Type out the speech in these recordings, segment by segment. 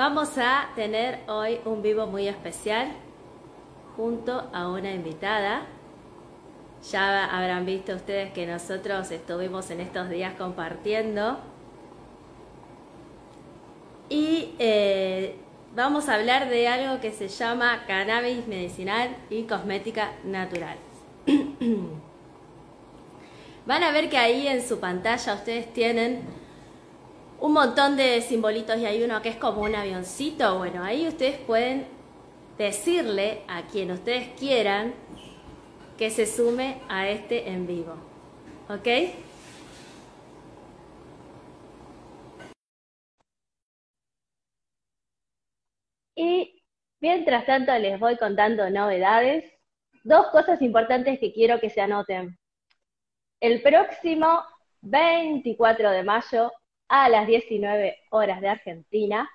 Vamos a tener hoy un vivo muy especial junto a una invitada. Ya habrán visto ustedes que nosotros estuvimos en estos días compartiendo. Y eh, vamos a hablar de algo que se llama cannabis medicinal y cosmética natural. Van a ver que ahí en su pantalla ustedes tienen un montón de simbolitos y hay uno que es como un avioncito. Bueno, ahí ustedes pueden decirle a quien ustedes quieran que se sume a este en vivo. ¿Ok? Y mientras tanto les voy contando novedades. Dos cosas importantes que quiero que se anoten. El próximo 24 de mayo a las 19 horas de Argentina.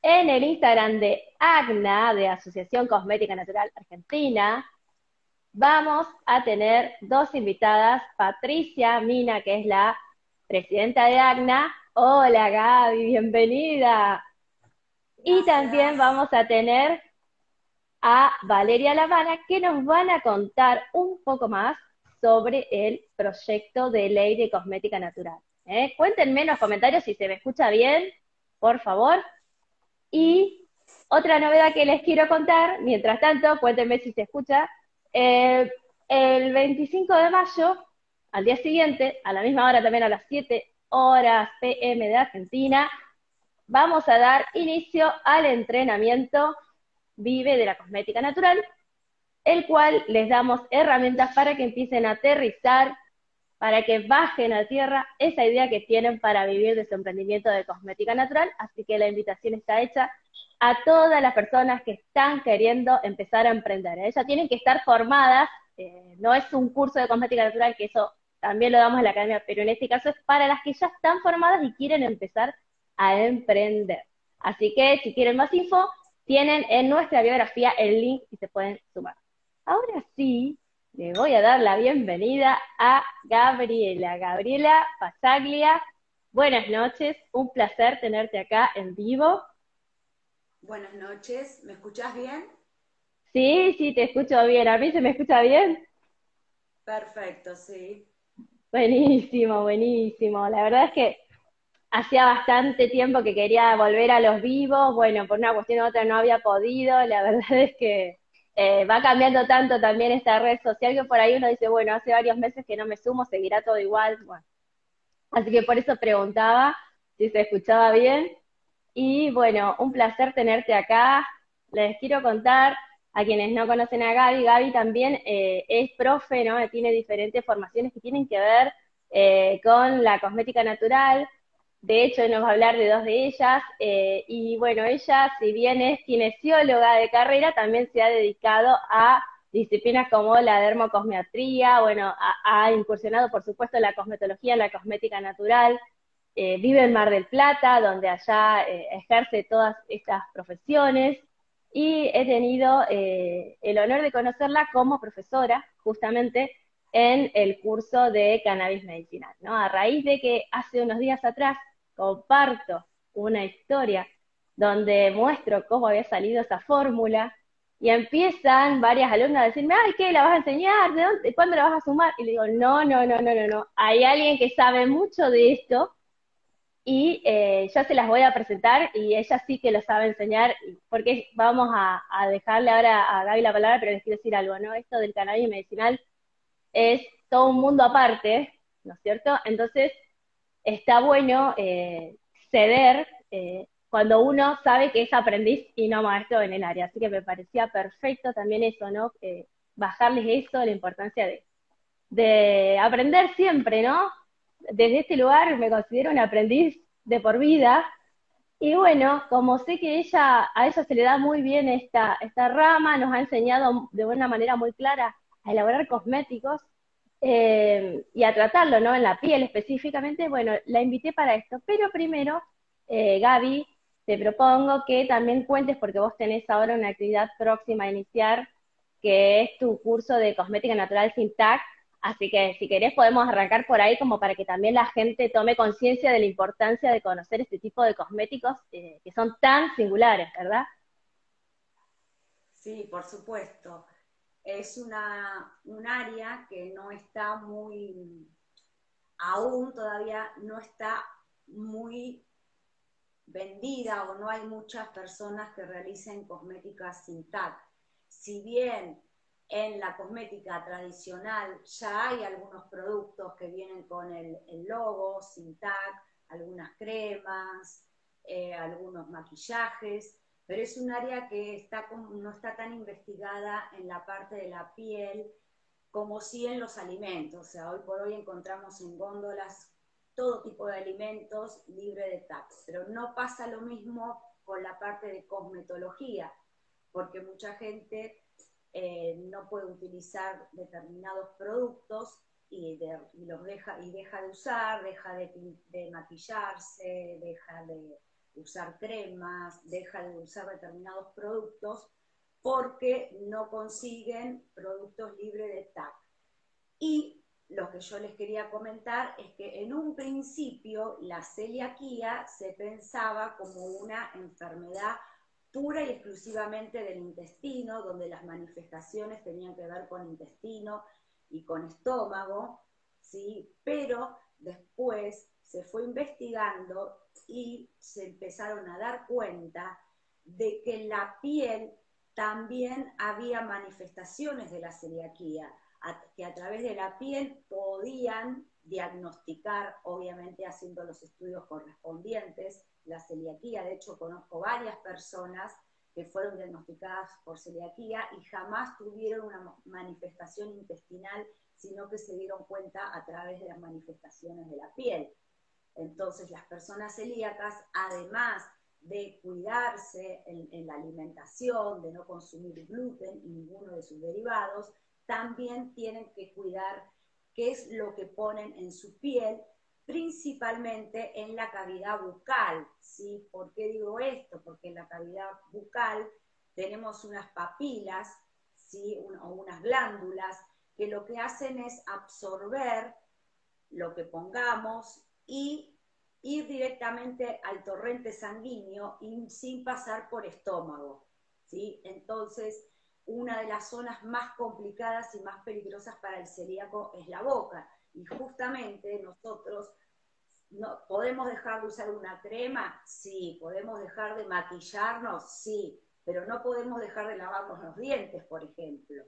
En el Instagram de AGNA, de Asociación Cosmética Natural Argentina, vamos a tener dos invitadas, Patricia Mina, que es la presidenta de AGNA. Hola Gaby, bienvenida. Y también vamos a tener a Valeria Lavana, que nos van a contar un poco más sobre el proyecto de ley de cosmética natural. ¿Eh? Cuéntenme en los comentarios si se me escucha bien, por favor. Y otra novedad que les quiero contar, mientras tanto, cuéntenme si se escucha. Eh, el 25 de mayo, al día siguiente, a la misma hora también a las 7 horas PM de Argentina, vamos a dar inicio al entrenamiento Vive de la Cosmética Natural, el cual les damos herramientas para que empiecen a aterrizar para que bajen a tierra esa idea que tienen para vivir de su emprendimiento de cosmética natural. Así que la invitación está hecha a todas las personas que están queriendo empezar a emprender. Ellas ¿eh? tienen que estar formadas, eh, no es un curso de cosmética natural, que eso también lo damos en la academia, pero en este caso es para las que ya están formadas y quieren empezar a emprender. Así que si quieren más info, tienen en nuestra biografía el link y se pueden sumar. Ahora sí, le voy a dar la bienvenida a Gabriela. Gabriela Pasaglia, buenas noches, un placer tenerte acá en vivo. Buenas noches, ¿me escuchás bien? Sí, sí, te escucho bien. ¿A mí se me escucha bien? Perfecto, sí. Buenísimo, buenísimo. La verdad es que hacía bastante tiempo que quería volver a los vivos. Bueno, por una cuestión u otra no había podido. La verdad es que eh, va cambiando tanto también esta red social que por ahí uno dice, bueno, hace varios meses que no me sumo, seguirá todo igual. Bueno. Así que por eso preguntaba si se escuchaba bien. Y bueno, un placer tenerte acá. Les quiero contar a quienes no conocen a Gaby, Gaby también eh, es profe, ¿no? Tiene diferentes formaciones que tienen que ver eh, con la cosmética natural, de hecho, nos va a hablar de dos de ellas. Eh, y bueno, ella, si bien es kinesióloga de carrera, también se ha dedicado a disciplinas como la dermocosmetría, bueno, ha, incursionado, por supuesto, en la cosmetología, en la cosmética natural. Eh, vive en Mar del Plata, donde allá eh, ejerce todas estas profesiones. Y he tenido el honor de conocerla como profesora, justamente en el curso de cannabis medicinal, ¿no? A raíz de que hace unos días atrás comparto una historia donde muestro cómo había salido esa fórmula y empiezan varias alumnas a decirme, ay, ¿qué? ¿La vas a enseñar? ¿De dónde? ¿Cuándo la vas a sumar? Y le digo, no, no, no, no, no, no. Hay alguien que sabe mucho de esto y eh, ya se las voy a presentar y ella sí que lo sabe enseñar, porque vamos a, a, dejarle ahora a Gaby la palabra, pero les quiero decir algo, ¿no? Esto del cannabis medicinal es todo un mundo aparte, ¿no es cierto? Entonces, está bueno eh, ceder eh, cuando uno sabe que es aprendiz y no maestro en el área. Así que me parecía perfecto también eso, ¿no? Eh, bajarles eso, la importancia de, de aprender siempre, ¿no? Desde este lugar me considero un aprendiz de por vida Y bueno, como sé que ella, a ella se le da muy bien esta, esta rama, nos ha enseñado de una manera muy clara a elaborar cosméticos eh, y a tratarlo, ¿no? En la piel específicamente, bueno, la invité para esto. Pero primero, eh, Gaby, te propongo que también cuentes, porque vos tenés ahora una actividad próxima a iniciar, que es tu curso de cosmética natural sin TAC, Así que si querés podemos arrancar por ahí como para que también la gente tome conciencia de la importancia de conocer este tipo de cosméticos eh, que son tan singulares, ¿verdad? Sí, por supuesto. Es una, un área que no está muy, aún todavía no está muy vendida o no hay muchas personas que realicen cosméticas sin TAC. Si bien en la cosmética tradicional ya hay algunos productos que vienen con el, logo, sin tag, algunas cremas, eh, algunos maquillajes, pero es un área que está, no está tan investigada en la parte de la piel como si en los alimentos. O sea, hoy por hoy encontramos en góndolas todo tipo de alimentos libre de tags, pero no pasa lo mismo con la parte de cosmetología, porque mucha gente eh, no puede utilizar determinados productos y, los deja, y deja de usar, deja de, maquillarse, deja de usar cremas, deja de usar determinados productos porque no consiguen productos libres de TAC. Y lo que yo les quería comentar es que en un principio la celiaquía se pensaba como una enfermedad pura y exclusivamente del intestino, donde las manifestaciones tenían que ver con intestino y con estómago, ¿sí? pero después se fue investigando y se empezaron a dar cuenta de que en la piel también había manifestaciones de la celiaquía, que a través de la piel podían diagnosticar, obviamente haciendo los estudios correspondientes, la celiaquía. De hecho, conozco varias personas que fueron diagnosticadas por celiaquía y jamás tuvieron una manifestación intestinal, sino que se dieron cuenta a través de las manifestaciones de la piel. Entonces, las personas celíacas, además de cuidarse en, la alimentación, de no consumir gluten y ninguno de sus derivados, también tienen que cuidar qué es lo que ponen en su piel principalmente en la cavidad bucal. ¿sí? ¿Por qué digo esto? Porque en la cavidad bucal tenemos unas papilas ¿sí? o unas glándulas que lo que hacen es absorber lo que pongamos y ir directamente al torrente sanguíneo sin pasar por estómago. ¿sí? Entonces, una de las zonas más complicadas y más peligrosas para el celíaco es la boca. Y justamente nosotros no, podemos dejar de usar una crema, sí, podemos dejar de maquillarnos, sí, pero no podemos dejar de lavarnos los dientes, por ejemplo.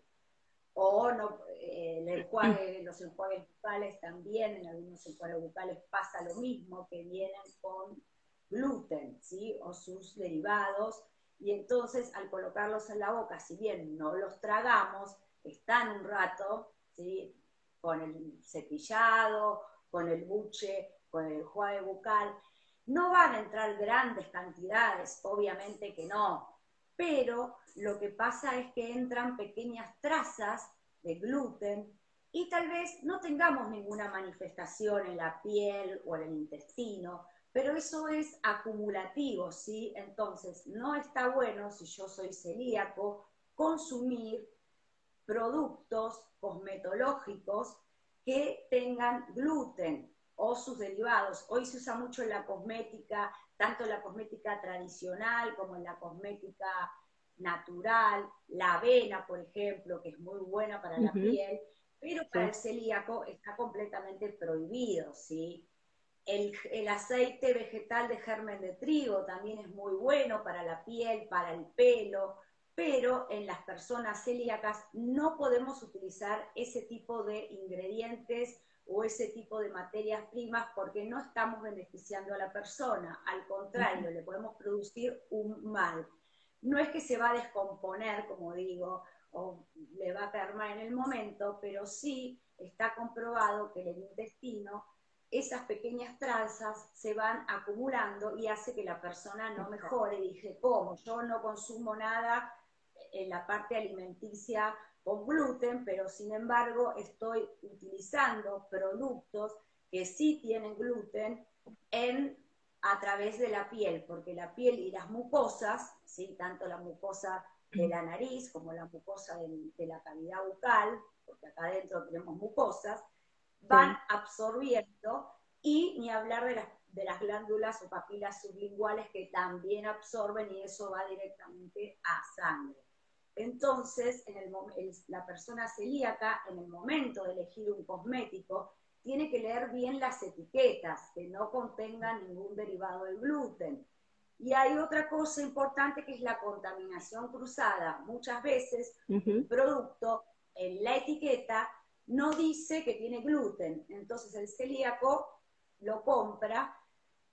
O no, eh, los enjuagues bucales también, en algunos enjuagues bucales pasa lo mismo, que vienen con gluten, ¿sí? O sus derivados. Y entonces, al colocarlos en la boca, si bien no los tragamos, están un rato, ¿sí? Con el cepillado, con el buche, con el juego bucal. No van a entrar grandes cantidades, obviamente que no, pero lo que pasa es que entran pequeñas trazas de gluten y tal vez no tengamos ninguna manifestación en la piel o en el intestino, pero eso es acumulativo, ¿sí? Entonces, no está bueno, si yo soy celíaco, consumir productos cosmetológicos que tengan gluten o sus derivados. Hoy se usa mucho en la cosmética, tanto en la cosmética tradicional como en la cosmética natural, la avena, por ejemplo, que es muy buena para la piel, pero para el celíaco está completamente prohibido, ¿sí? El, aceite vegetal de germen de trigo también es muy bueno para la piel, para el pelo, pero en las personas celíacas no podemos utilizar ese tipo de ingredientes o ese tipo de materias primas porque no estamos beneficiando a la persona, al contrario, le podemos producir un mal. No es que se va a descomponer, como digo, o le va a caer mal en el momento, pero sí está comprobado que el intestino esas pequeñas trazas se van acumulando y hace que la persona no mejore. Dije, ¿cómo? Yo no consumo nada en la parte alimenticia con gluten, pero sin embargo estoy utilizando productos que sí tienen gluten en, a través de la piel, porque la piel y las mucosas, ¿sí? tanto la mucosa de la nariz como la mucosa de, la cavidad bucal, porque acá adentro tenemos mucosas, van absorbiendo y ni hablar de las, de las glándulas o papilas sublinguales que también absorben y eso va directamente a sangre. Entonces, en el, la persona celíaca, en el momento de elegir un cosmético, tiene que leer bien las etiquetas, que no contengan ningún derivado del gluten. Y hay otra cosa importante que es la contaminación cruzada. Muchas veces el producto en la etiqueta no dice que tiene gluten, entonces el celíaco lo compra,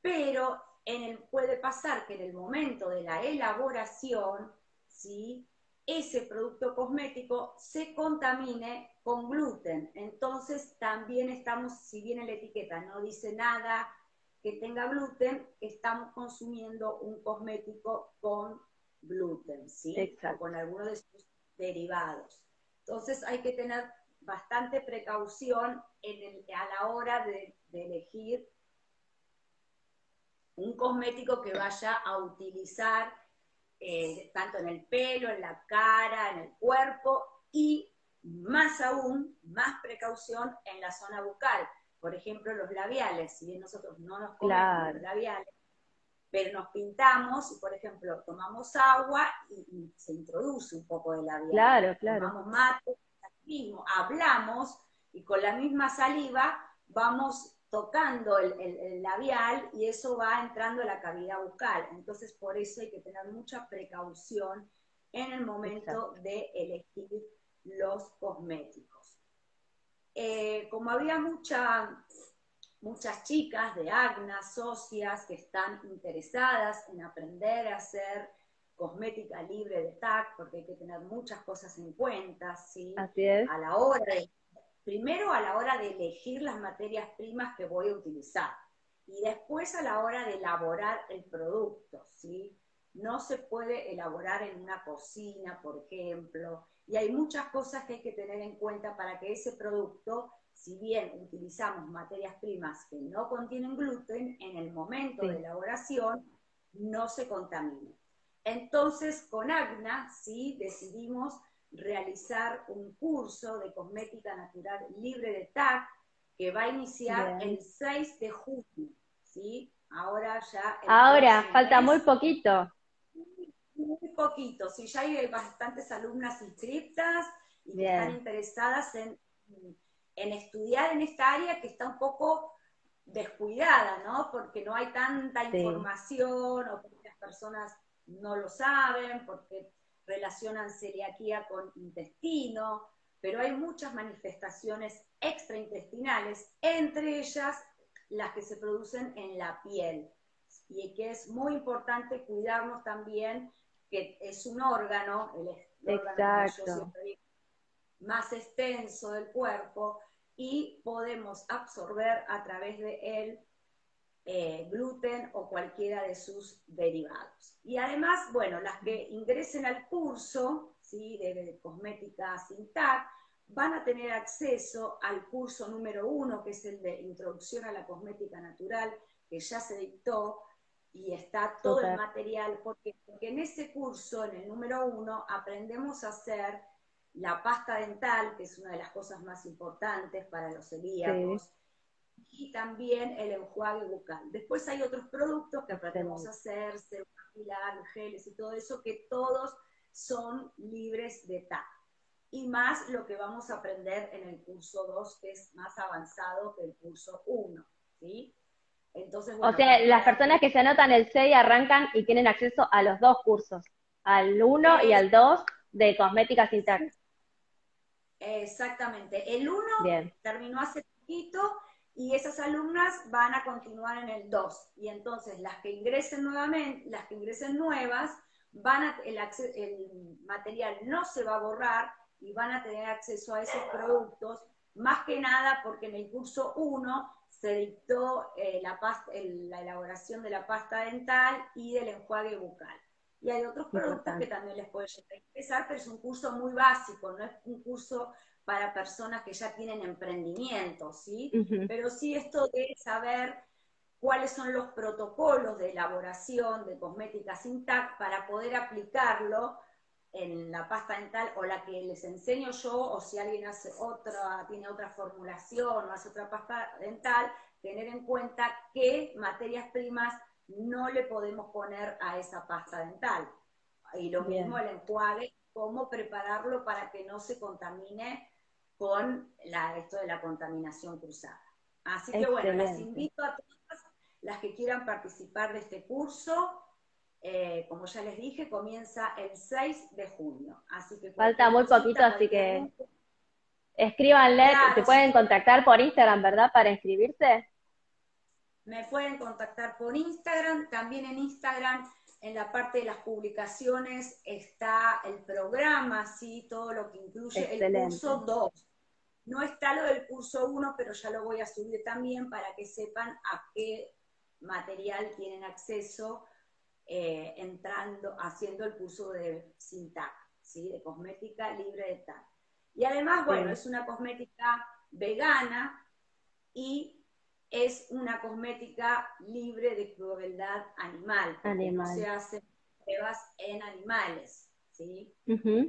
pero en el, puede pasar que en el momento de la elaboración, ¿sí? Ese producto cosmético se contamine con gluten. Entonces también estamos, si bien en la etiqueta no dice nada que tenga gluten, estamos consumiendo un cosmético con gluten, ¿sí? Exacto. con alguno de sus derivados. Entonces hay que tener bastante precaución a la hora de elegir un cosmético que vaya a utilizar eh, tanto en el pelo, en la cara, en el cuerpo y más aún, más precaución en la zona bucal. Por ejemplo, los labiales, si bien nosotros no nos comemos los labiales, pero nos pintamos y, por ejemplo, tomamos agua y, se introduce un poco de labial. Claro, claro. Tomamos mate, mismo, hablamos y con la misma saliva vamos tocando el, labial y eso va entrando a la cavidad bucal. Entonces, por eso hay que tener mucha precaución en el momento de elegir los cosméticos. Eh, como había muchas chicas de AGNA, socias, que están interesadas en aprender a hacer cosmética libre de TAC, porque hay que tener muchas cosas en cuenta, ¿sí? Así es. A la hora de primero a la hora de elegir las materias primas que voy a utilizar y después a la hora de elaborar el producto, ¿sí? No se puede elaborar en una cocina, por ejemplo, y hay muchas cosas que hay que tener en cuenta para que ese producto, si bien utilizamos materias primas que no contienen gluten, en el momento de elaboración no se contamine. Entonces, con AGNA, sí, decidimos realizar un curso de cosmética natural libre de TAC que va a iniciar el 6 de junio, ¿sí? Ahora ya... Ahora, falta muy poquito. Muy poquito, sí, ya hay bastantes alumnas inscritas y que están interesadas en, en estudiar en esta área que está un poco descuidada, ¿no? Porque no hay tanta información o porque las personas no lo saben, porque relacionan celiaquía con intestino, pero hay muchas manifestaciones extraintestinales, entre ellas las que se producen en la piel. Y que es muy importante cuidarnos también, que es un órgano, el, órgano más extenso del cuerpo, y podemos absorber a través de él eh, gluten o cualquiera de sus derivados. Y además, bueno, las que ingresen al curso ¿sí? de, cosmética sin TAC van a tener acceso al curso número uno, que es el de Introducción a la Cosmética Natural, que ya se dictó y está todo el material, porque, porque, en ese curso, en el número uno, aprendemos a hacer la pasta dental, que es una de las cosas más importantes para los celíacos, y también el enjuague bucal. Después hay otros productos que aprendemos a hacer, capilar, geles y todo eso, que todos son libres de TAC. Y más lo que vamos a aprender en el curso 2, que es más avanzado que el curso 1, ¿sí? Entonces, o sea, las personas que se anotan el 6 arrancan y tienen acceso a los dos cursos, al 1 y al 2 de cosmética sin TAC. Exactamente. El 1 terminó hace poquito y esas alumnas van a continuar en el 2. Y entonces las que ingresen nuevamente, las que ingresen nuevas, van a, el, el material no se va a borrar y van a tener acceso a esos productos, más que nada porque en el curso 1 se dictó eh, la, la elaboración de la pasta dental y del enjuague bucal. Y hay otros productos que también les puede interesar, pero es un curso muy básico, no es un curso para personas que ya tienen emprendimiento, ¿sí? Pero sí esto de saber cuáles son los protocolos de elaboración de cosméticas intact para poder aplicarlo en la pasta dental o la que les enseño yo, o si alguien hace otra, tiene otra formulación o hace otra pasta dental, tener en cuenta qué materias primas no le podemos poner a esa pasta dental. Y lo mismo el enjuague, cómo prepararlo para que no se contamine con la, esto de la contaminación cruzada. Así que bueno, les invito a todas las que quieran participar de este curso eh, como ya les dije, comienza el 6 de junio. Así que Falta muy poquito, así que escríbanle, te pueden contactar por Instagram, ¿verdad? Para inscribirse. Me pueden contactar por Instagram, también en Instagram, en la parte de las publicaciones está el programa, sí, todo lo que incluye el curso 2. No está lo del curso 1, pero ya lo voy a subir también para que sepan a qué material tienen acceso eh, entrando, haciendo el curso de SINTAC, ¿sí? de cosmética libre de TAC. Y además, bueno, es una cosmética vegana y es una cosmética libre de crueldad animal. No se hacen pruebas en animales. ¿sí?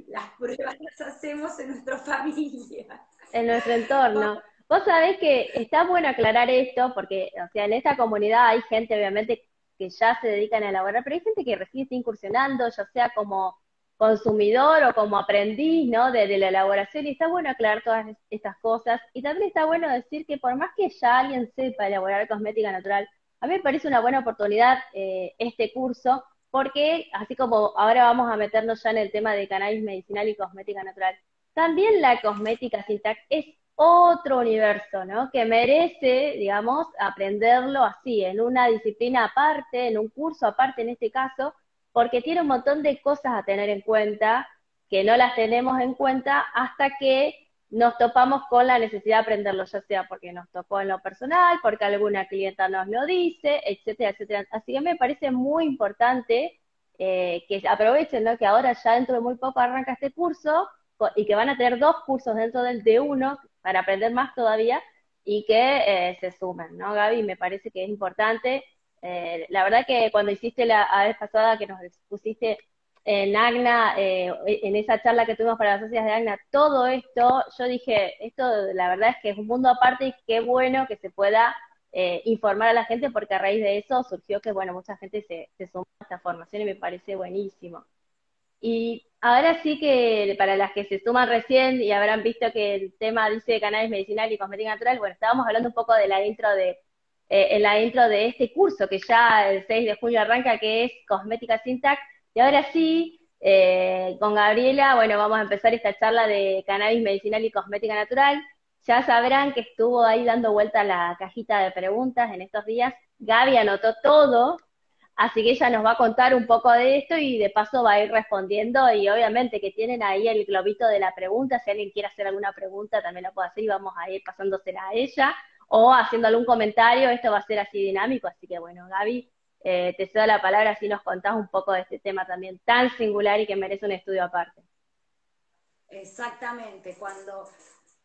Las pruebas las hacemos en nuestra familia. En nuestro entorno. Vos sabés que está bueno aclarar esto, porque, o sea, en esta comunidad hay gente, obviamente, que ya se dedican a elaborar, pero hay gente que recién está incursionando, ya sea como consumidor o como aprendiz, ¿no? De, la elaboración, y está bueno aclarar todas estas cosas, y también está bueno decir que por más que ya alguien sepa elaborar cosmética natural, a mí me parece una buena oportunidad eh, este curso, porque así como ahora vamos a meternos ya en el tema de cannabis medicinal y cosmética natural, también la cosmética Sintac es otro universo, ¿no? Que merece, digamos, aprenderlo así, en una disciplina aparte, en un curso aparte en este caso, porque tiene un montón de cosas a tener en cuenta que no las tenemos en cuenta hasta que nos topamos con la necesidad de aprenderlo, ya sea porque nos tocó en lo personal, porque alguna clienta nos lo dice, etcétera, etcétera. Así que me parece muy importante eh, que aprovechen, ¿no? Que ahora ya dentro de muy poco arranca este curso y que van a tener dos cursos dentro del de uno para aprender más todavía y que eh, se sumen, ¿no, Gaby? Me parece que es importante. Eh, la verdad que cuando hiciste la, vez pasada que nos pusiste en AGNA, eh, en esa charla que tuvimos para las socias de AGNA, todo esto, yo dije, esto la verdad es que es un mundo aparte y qué bueno que se pueda informar a la gente porque a raíz de eso surgió que, bueno, mucha gente se, se sumó a esta formación y me parece buenísimo. Y ahora sí que para las que se suman recién y habrán visto que el tema dice cannabis medicinal y cosmética natural, bueno, estábamos hablando un poco de la intro de, eh, en la intro de este curso que ya el 6 de junio arranca, que es Cosmética Syntax. Y ahora sí, eh, con Gabriela, bueno, vamos a empezar esta charla de cannabis medicinal y cosmética natural. Ya sabrán que estuvo ahí dando vuelta la cajita de preguntas en estos días. Gaby anotó todo, Así que ella nos va a contar un poco de esto y de paso va a ir respondiendo y obviamente que tienen ahí el globito de la pregunta, si alguien quiere hacer alguna pregunta también la puede hacer y vamos a ir pasándosela a ella. O haciendo algún comentario, esto va a ser así dinámico, así que bueno, Gaby, eh, te cedo la palabra así nos contás un poco de este tema también tan singular y que merece un estudio aparte. Exactamente, cuando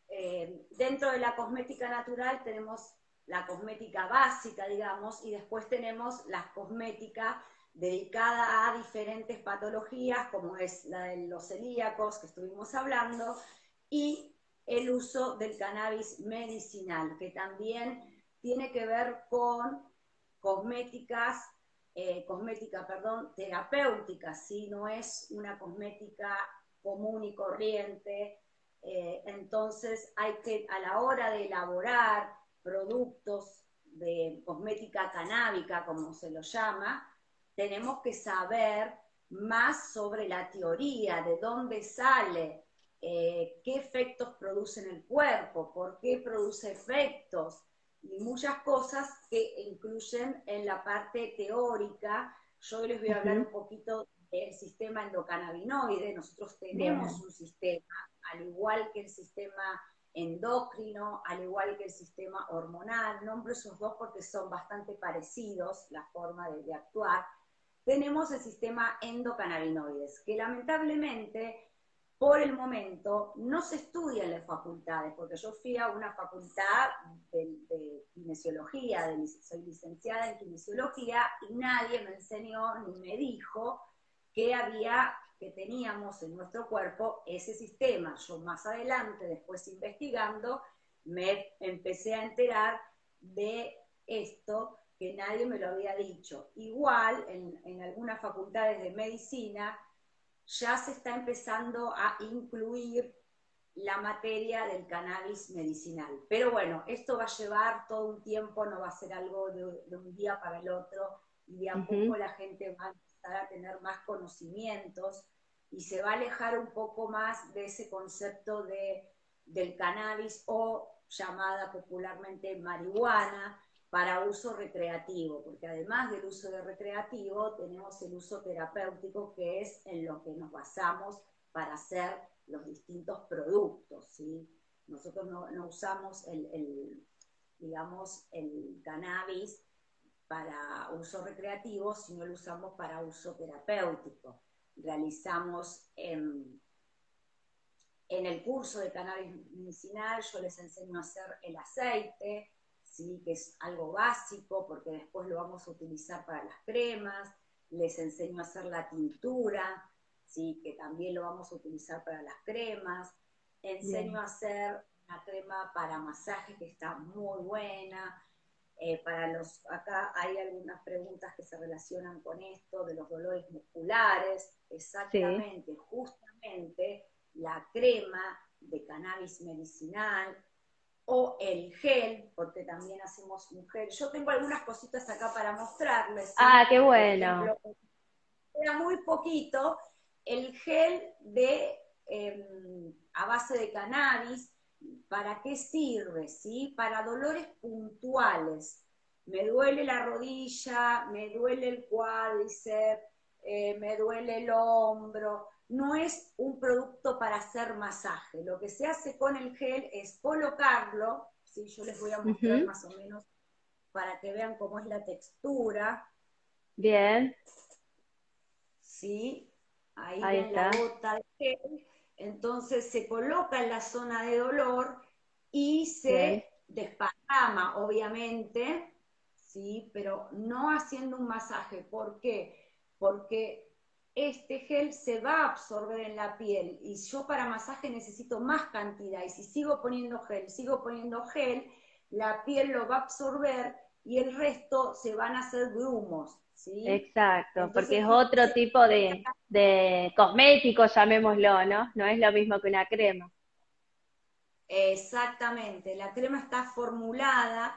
eh, dentro de la cosmética natural tenemos la cosmética básica, digamos, y después tenemos la cosmética dedicada a diferentes patologías, como es la de los celíacos que estuvimos hablando, y el uso del cannabis medicinal, que también tiene que ver con cosméticas, eh, cosmética, perdón, terapéutica, si no es una cosmética común y corriente. Eh, entonces hay que, a la hora de elaborar productos de cosmética canábica, como se lo llama, tenemos que saber más sobre la teoría, de dónde sale, eh, qué efectos produce en el cuerpo, por qué produce efectos, y muchas cosas que incluyen en la parte teórica. Yo les voy a hablar un poquito del sistema endocannabinoide. Nosotros tenemos un sistema, al igual que el sistema endocrino, al igual que el sistema hormonal. Nombro esos dos porque son bastante parecidos la forma de, de actuar. Tenemos el sistema endocannabinoides, que lamentablemente por el momento no se estudia en las facultades, porque yo fui a una facultad de, kinesiología, soy licenciada en kinesiología, y nadie me enseñó ni me dijo que había, que teníamos en nuestro cuerpo ese sistema. Yo más adelante, después investigando, me empecé a enterar de esto que nadie me lo había dicho. Igual, en, en algunas facultades de medicina, ya se está empezando a incluir la materia del cannabis medicinal. Pero bueno, esto va a llevar todo un tiempo, no va a ser algo de, un día para el otro, y de a poco la gente va a empezar a tener más conocimientos y se va a alejar un poco más de ese concepto de, del cannabis o llamada popularmente marihuana, para uso recreativo, porque además del uso de recreativo tenemos el uso terapéutico, que es en lo que nos basamos para hacer los distintos productos. ¿sí? Nosotros no, usamos el, digamos, el cannabis para uso recreativo, sino lo usamos para uso terapéutico. Realizamos en, en el curso de cannabis medicinal, yo les enseño a hacer el aceite, ¿sí? que es algo básico porque después lo vamos a utilizar para las cremas, les enseño a hacer la tintura, ¿sí? que también lo vamos a utilizar para las cremas, enseño a hacer una crema para masaje que está muy buena. Eh, para los, acá hay algunas preguntas que se relacionan con esto, de los dolores musculares, exactamente, justamente la crema de cannabis medicinal o el gel, porque también hacemos un gel. Yo tengo algunas cositas acá para mostrarles. Ah, qué bueno. era muy poquito. El gel de em, a base de cannabis, ¿para qué sirve? ¿Sí? Para dolores puntuales. Me duele la rodilla, me duele el cuádriceps, eh, me duele el hombro, no es un producto para hacer masaje. Lo que se hace con el gel es colocarlo, ¿sí? yo les voy a mostrar más o menos para que vean cómo es la textura. Bien. Sí, ahí, está. la gota de gel. Entonces se coloca en la zona de dolor y se desparrama, obviamente, ¿sí? pero no haciendo un masaje. ¿Por qué? Porque este gel se va a absorber en la piel y yo para masaje necesito más cantidad y si sigo poniendo gel, sigo poniendo gel, la piel lo va a absorber y el resto se van a hacer grumos. ¿Sí? Exacto, porque es otro tipo de, de cosmético, llamémoslo, ¿no? No es lo mismo que una crema. Exactamente, la crema está formulada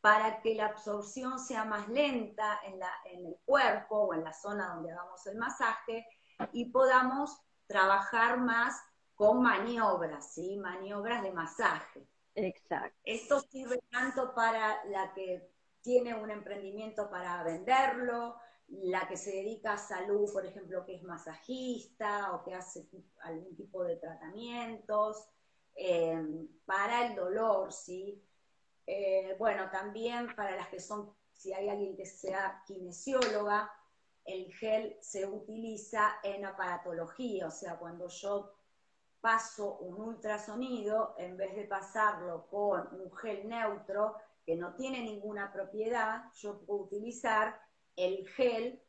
para que la absorción sea más lenta en, el cuerpo o en la zona donde hagamos el masaje y podamos trabajar más con maniobras, ¿sí? Maniobras de masaje. Exacto. Esto sirve tanto para la que tiene un emprendimiento para venderlo, la que se dedica a salud, por ejemplo, que es masajista o que hace algún tipo de tratamientos, eh, para el dolor, ¿sí? Eh, bueno, también para las que son, si hay alguien que sea kinesióloga, el gel se utiliza en aparatología, o sea, cuando yo paso un ultrasonido, en vez de pasarlo con un gel neutro que no tiene ninguna propiedad, yo puedo utilizar el gel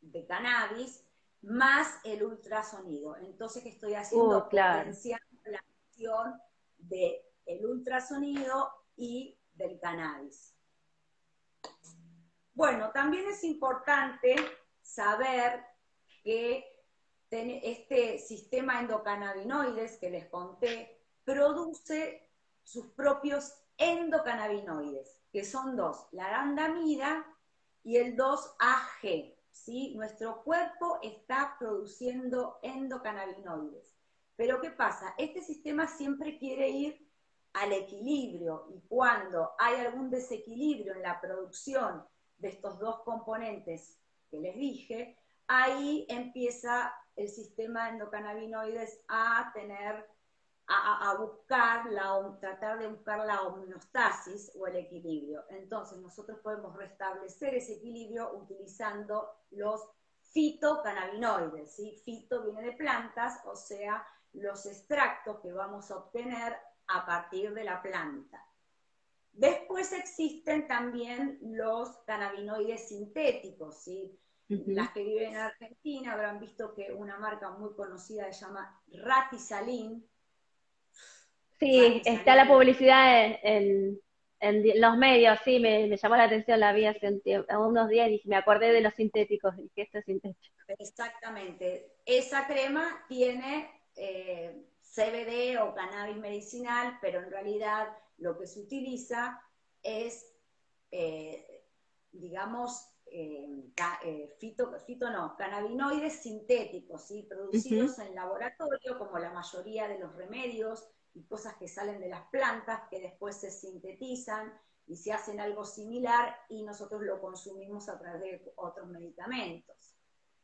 de cannabis más el ultrasonido. Entonces, ¿qué estoy haciendo? Uh, la acción del el ultrasonido y del cannabis. Bueno, también es importante saber que este sistema endocannabinoides que les conté produce sus propios endocannabinoides, que son dos, la arandamida y el 2-AG. ¿sí? Nuestro cuerpo está produciendo endocannabinoides. Pero ¿qué pasa? Este sistema siempre quiere ir al equilibrio y cuando hay algún desequilibrio en la producción de estos dos componentes que les dije, ahí empieza el sistema endocannabinoides a tener a, buscar, la, tratar de buscar la homeostasis o el equilibrio. Entonces nosotros podemos restablecer ese equilibrio utilizando los fitocannabinoides. ¿sí? Fito viene de plantas, o sea, los extractos que vamos a obtener a partir de la planta. Después existen también los cannabinoides sintéticos, ¿sí? Las que viven en Argentina habrán visto que una marca muy conocida se llama Ratisalin. Sí, está la publicidad en, los medios, sí, me, llamó la atención, la vi hace unos días y me acordé de los sintéticos, que esto es sintético. Exactamente. Esa crema tiene eh, CBD o cannabis medicinal, pero en realidad lo que se utiliza es, eh, digamos, eh, eh, fito, no, cannabinoides sintéticos, ¿sí? producidos en laboratorio, como la mayoría de los remedios y cosas que salen de las plantas, que después se sintetizan y se hacen algo similar y nosotros lo consumimos a través de otros medicamentos.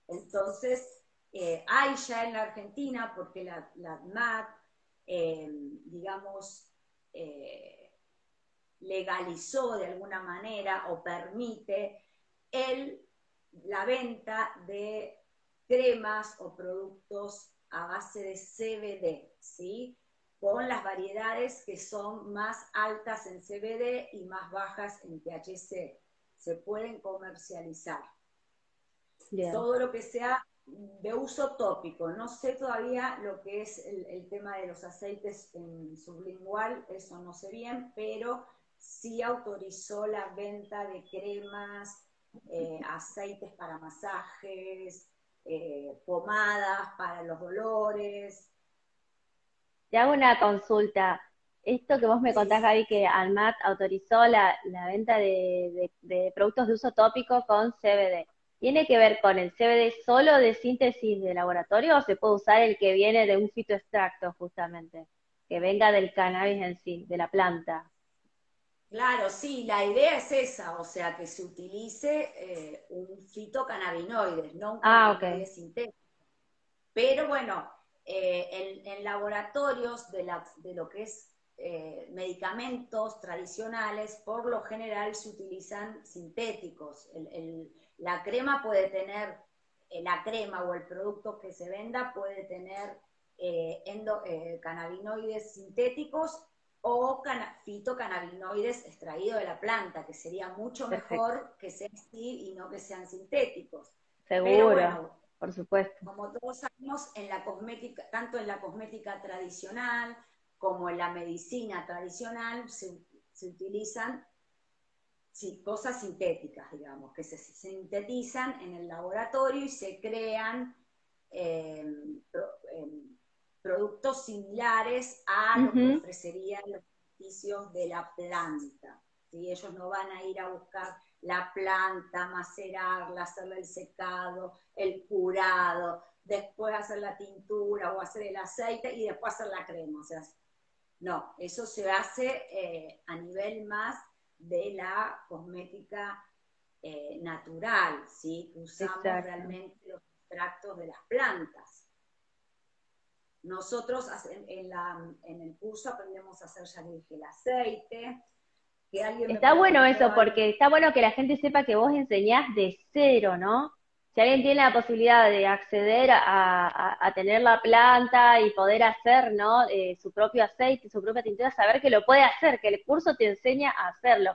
Entonces, hay ya en la Argentina, porque la, la ADMAT, digamos, legalizó de alguna manera o permite el, la venta de cremas o productos a base de CBD, ¿sí? Con las variedades que son más altas en CBD y más bajas en THC. Se pueden comercializar. Todo lo que sea de uso tópico. No sé todavía lo que es el, el, tema de los aceites en sublingual, eso no sé bien, pero sí autorizó la venta de cremas, eh, aceites para masajes, eh, pomadas para los dolores. Te hago una consulta. Esto que vos me contás, Gaby, que Almat autorizó la, venta de, productos de uso tópico con CBD. ¿Tiene que ver con el CBD solo de síntesis de laboratorio o se puede usar el que viene de un fitoextracto justamente? Que venga del cannabis en sí, de la planta. Claro, sí, la idea es esa, o sea, que se utilice eh, un fitocannabinoide, no un ah, cannabinoide sintético. Pero bueno, eh, en, laboratorios de, lo que es eh, medicamentos tradicionales, por lo general se utilizan sintéticos. la crema puede tener, la crema o el producto que se venda puede tener cannabinoides sintéticos o fitocannabinoides extraídos de la planta, que sería mucho mejor que sean así y no que sean sintéticos. Seguro, por supuesto. Como todos sabemos, en la cosmética, tanto en la cosmética tradicional como en la medicina tradicional, se, utilizan cosas sintéticas, digamos, que se sintetizan en el laboratorio y se crean eh, em, productos similares a lo que ofrecerían los beneficios de la planta. ¿Sí? Ellos no van a ir a buscar la planta, macerarla, hacerle el secado, el curado, después hacer la tintura o hacer el aceite y después hacer la crema. O sea, no, eso se hace eh, a nivel más de la cosmética eh, natural, ¿sí? usamos realmente los extractos de las plantas. Nosotros en, el curso aprendemos a hacer, ya dije, el aceite. Está bueno eso, porque está bueno que la gente sepa que vos enseñás de cero, ¿no? Si alguien tiene la posibilidad de acceder a, tener la planta y poder hacer, ¿no? Eh, su propio aceite, su propia tintura, saber que lo puede hacer, que el curso te enseña a hacerlo.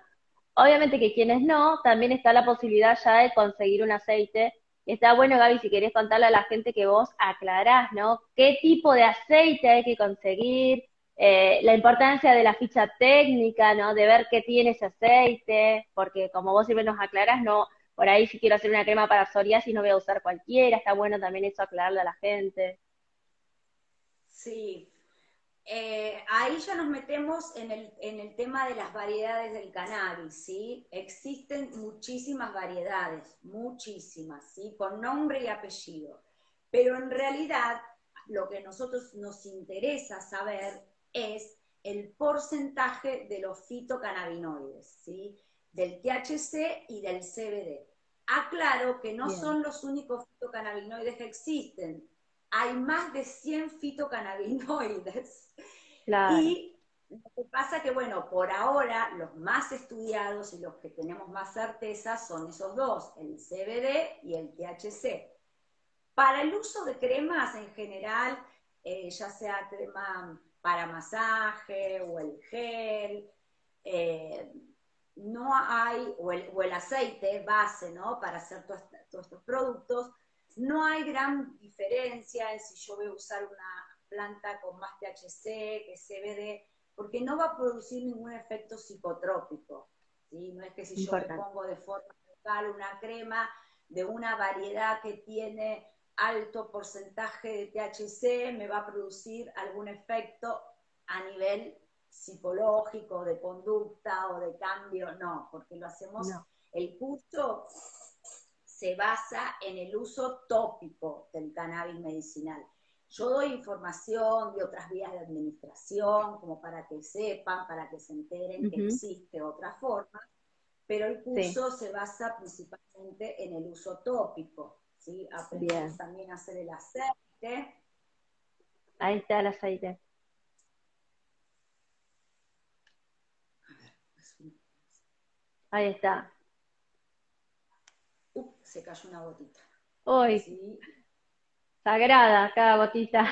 Obviamente que quienes no, también está la posibilidad ya de conseguir un aceite está bueno, Gaby, si querés contarle a la gente que vos aclarás, ¿no? ¿Qué tipo de aceite hay que conseguir? Eh, la importancia de la ficha técnica, ¿no? De ver qué tiene ese aceite, porque como vos siempre nos aclarás, no, por ahí si quiero hacer una crema para psoriasis no voy a usar cualquiera, está bueno también eso aclararle a la gente. Sí, eh, ahí ya nos metemos en el, tema de las variedades del cannabis, ¿sí? Existen muchísimas variedades, muchísimas, ¿sí? Con nombre y apellido. Pero en realidad lo que a nosotros nos interesa saber es el porcentaje de los fitocannabinoides, ¿sí? Del THC y del CBD. Aclaro que no son los únicos fitocannabinoides que existen hay más de 100 fitocannabinoides. Y lo que pasa que, bueno, por ahora los más estudiados y los que tenemos más certeza son esos dos, el CBD y el THC. Para el uso de cremas en general, eh, ya sea crema para masaje o el gel, eh, no hay, o el, aceite base, ¿no? Para hacer todos estos productos, no hay gran diferencia en si yo voy a usar una planta con más THC que CBD, porque no va a producir ningún efecto psicotrópico. ¿sí? No es que si yo me pongo de forma local una crema de una variedad que tiene alto porcentaje de THC, me va a producir algún efecto a nivel psicológico, de conducta o de cambio, no, porque lo hacemos, el curso se basa en el uso tópico del cannabis medicinal. Yo doy información de otras vías de administración, como para que sepan, para que se enteren que existe otra forma, pero el curso se basa principalmente en el uso tópico, ¿sí? Aprendemos también a hacer el aceite. Ahí está el aceite. Ahí está. se cayó una gotita. Uy. Sagrada cada gotita.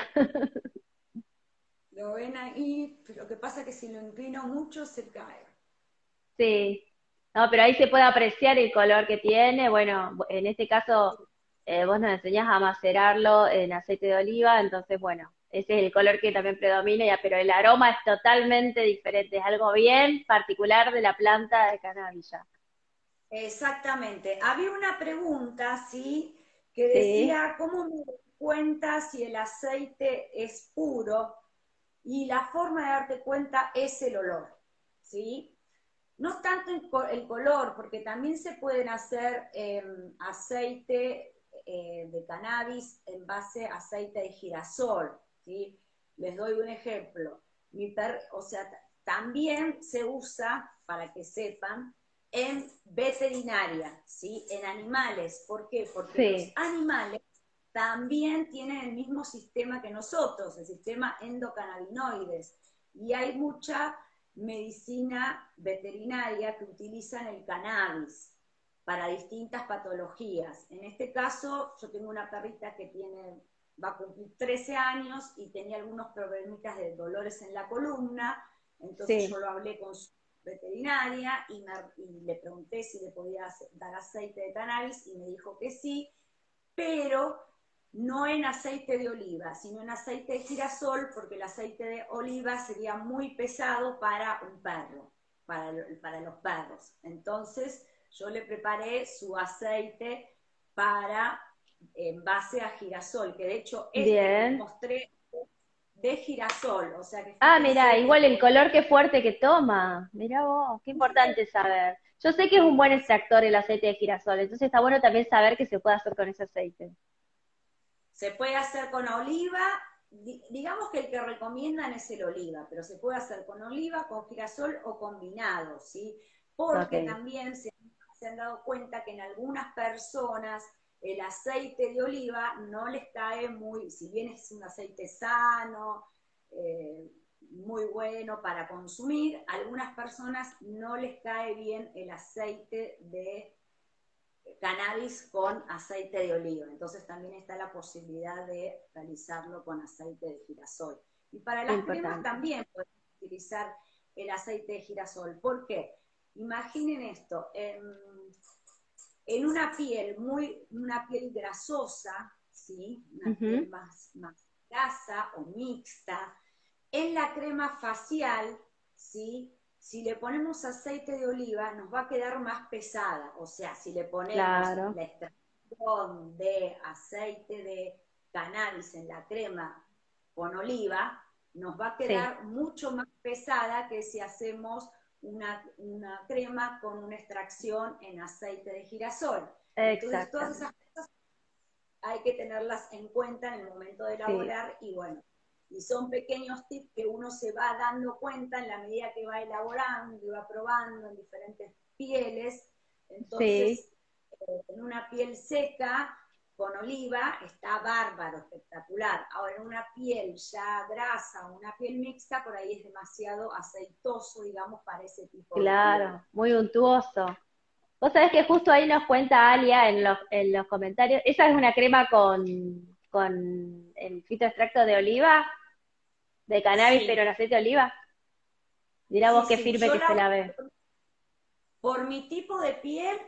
Lo ven ahí, pero lo que pasa es que si lo inclino mucho se cae. Sí. No, pero ahí se puede apreciar el color que tiene. Bueno, en este caso eh, vos nos enseñás a macerarlo en aceite de oliva, entonces bueno, ese es el color que también predomina, ya, pero el aroma es totalmente diferente, es algo bien particular de la planta de cannabis. Exactamente. Había una pregunta, ¿sí? Que decía, ¿cómo me cuenta si el aceite es puro? Y la forma de darte cuenta es el olor, ¿sí? No tanto el color, porque también se pueden hacer em, aceite eh, de cannabis en base a aceite de girasol, les doy un ejemplo. Mi o sea, también se usa, para que sepan, en veterinaria, ¿sí? En animales. ¿Por qué? Porque los animales también tienen el mismo sistema que nosotros, el sistema endocannabinoides. Y hay mucha medicina veterinaria que utilizan el cannabis para distintas patologías. En este caso, yo tengo una perrita que tiene va a cumplir 13 años y tenía algunos problemitas de dolores en la columna, entonces yo lo hablé con su veterinaria y, le pregunté si le podía dar aceite de cannabis y me dijo que sí, pero no en aceite de oliva, sino en aceite de girasol, porque el aceite de oliva sería muy pesado para un perro, para, para los perros. Entonces yo le preparé su aceite para en base a girasol, que de hecho este que mostré de girasol, o sea que Ah, mira, igual el color que fuerte que toma. Mira vos, qué importante saber. Yo sé que es un buen extractor el aceite de girasol, entonces está bueno también saber qué se puede hacer con ese aceite. Se puede hacer con oliva, digamos que el que recomiendan es el oliva, pero se puede hacer con oliva, con girasol o combinado, ¿sí? Porque también se han dado cuenta que en algunas personas el aceite de oliva no les cae muy, si bien es un aceite sano, eh, muy bueno para consumir, a algunas personas no les cae bien el aceite de cannabis con aceite de oliva. Entonces también está la posibilidad de realizarlo con aceite de girasol. Y para las cremas también pueden utilizar el aceite de girasol. ¿Por qué? Imaginen esto, en una piel muy, una piel grasosa, ¿sí? Una piel más, más grasa o mixta. En la crema facial, ¿sí? Si le ponemos aceite de oliva, nos va a quedar más pesada. O sea, si le ponemos la extracción de aceite de cannabis en la crema con oliva, nos va a quedar mucho más pesada que si hacemos una, crema con una extracción en aceite de girasol. Entonces, todas esas cosas hay que tenerlas en cuenta en el momento de elaborar y bueno, y son pequeños tips que uno se va dando cuenta en la medida que va elaborando y va probando en diferentes pieles. Entonces, eh, en una piel seca, con oliva está bárbaro, espectacular. Ahora, en una piel ya grasa, una piel mixta, por ahí es demasiado aceitoso, digamos, para ese tipo claro, de Claro, muy untuoso. Vos sabés que justo ahí nos cuenta Alia en los, en los comentarios, esa es una crema con, con el fitoextracto de oliva, de cannabis, pero en aceite de oliva. Dirá vos qué firme que se la ve. Por mi tipo de piel,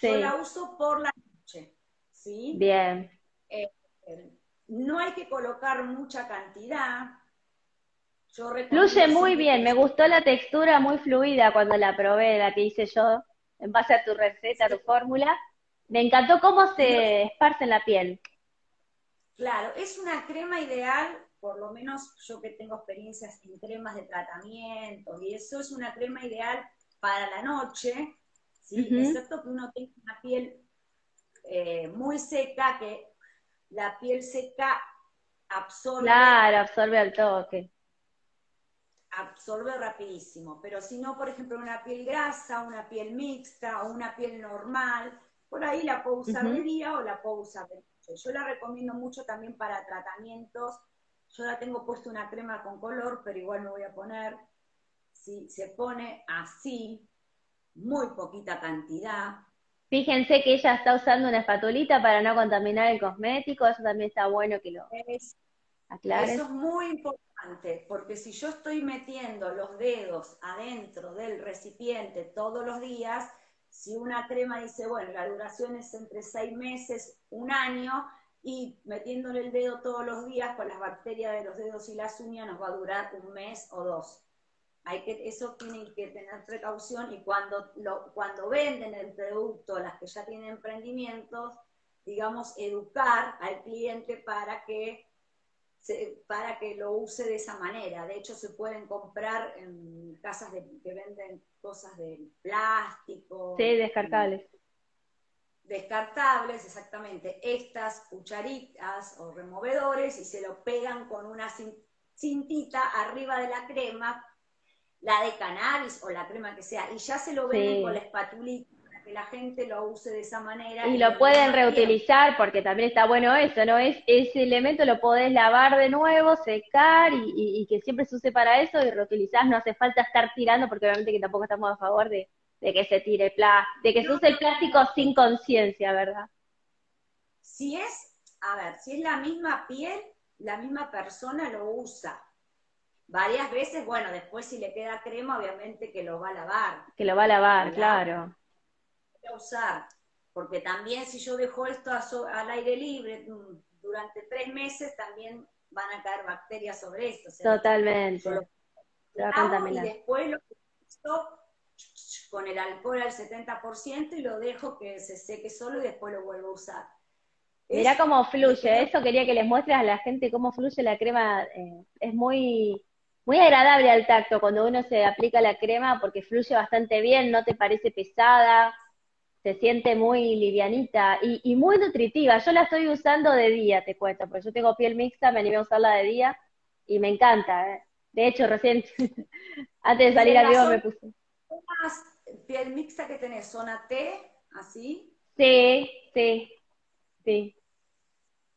yo la uso por la. ¿Sí? Bien. Eh, no hay que colocar mucha cantidad. Fluye muy bien, me gustó la textura muy fluida cuando la probé, la que hice yo, en base a tu receta, a tu fórmula. Me encantó cómo se esparce en la piel. Claro, es una crema ideal, por lo menos yo que tengo experiencias en cremas de tratamiento, y eso es una crema ideal para la noche, ¿sí? excepto que uno tenga una piel eh, muy seca, que la piel seca absorbe. Claro, absorbe al toque. Absorbe rapidísimo, pero si no, por ejemplo, una piel grasa, una piel mixta o una piel normal, por ahí la puedo usar de día o la puedo usar de noche. Yo la recomiendo mucho también para tratamientos. Yo la tengo puesto una crema con color, pero igual me voy a poner. Si se pone así, muy poquita cantidad, Fíjense que ella está usando una espatulita para no contaminar el cosmético, eso también está bueno que lo aclare. Eso es muy importante, porque si yo estoy metiendo los dedos adentro del recipiente todos los días, si una crema dice, bueno, la duración es entre seis meses, un año, y metiéndole el dedo todos los días con las bacterias de los dedos y las uñas nos va a durar un mes o dos hay que, eso tienen que tener precaución y cuando, lo, cuando venden el producto, las que ya tienen emprendimientos, digamos, educar al cliente para que, para que lo use de esa manera. De hecho, se pueden comprar en casas que venden cosas de plástico. Sí, descartables. Descartables, exactamente. Estas cucharitas o removedores y se lo pegan con una cintita arriba de la crema la de cannabis o la crema que sea, y ya se lo ven con la espatulita para que la gente lo use de esa manera. Y, lo pueden reutilizar, porque también está bueno eso, ¿no? Es, ese elemento lo podés lavar de nuevo, secar y, que siempre se use para eso y reutilizar, no hace falta estar tirando, porque obviamente que tampoco estamos a favor de, que se tire plástico, de que se use el plástico sin conciencia, ¿verdad? Si es, a ver, si es la misma piel, la misma persona lo usa varias veces, bueno, después si le queda crema, obviamente que lo va a lavar. Que lo va a lavar, claro. Voy a usar, porque también si yo dejo esto al aire libre durante tres meses, también van a caer bacterias sobre esto. Totalmente. y después lo uso con el alcohol al 70% y lo dejo que se seque solo y después lo vuelvo a usar. Mirá cómo fluye, eso quería que les muestres a la gente cómo fluye la crema, eh, es muy, muy agradable al tacto cuando uno se aplica la crema porque fluye bastante bien, no te parece pesada, se siente muy livianita y, muy nutritiva. Yo la estoy usando de día, te cuento, porque yo tengo piel mixta, me animé a usarla de día y me encanta. ¿eh? De hecho, recién, antes de salir al vivo me puse. ¿Piel mixta que tenés? ¿Zona T? ¿Así? Sí, sí, sí.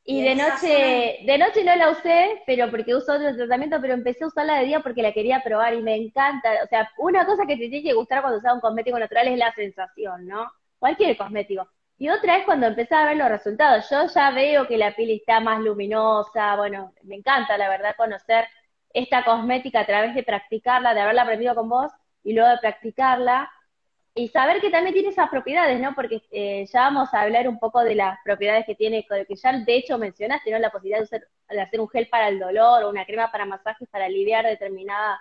Y de noche, de noche no la usé, pero porque uso otro tratamiento, pero empecé a usarla de día porque la quería probar y me encanta. O sea, una cosa que te tiene que gustar cuando usas un cosmético natural es la sensación, ¿no? Cualquier cosmético. Y otra es cuando empecé a ver los resultados. Yo ya veo que la piel está más luminosa, bueno, me encanta la verdad conocer esta cosmética a través de practicarla, de haberla aprendido con vos y luego de practicarla y saber que también tiene esas propiedades, ¿no? Porque eh, ya vamos a hablar un poco de las propiedades que tiene, que ya de hecho mencionaste, ¿no? La posibilidad de, hacer un gel para el dolor o una crema para masajes para aliviar determinada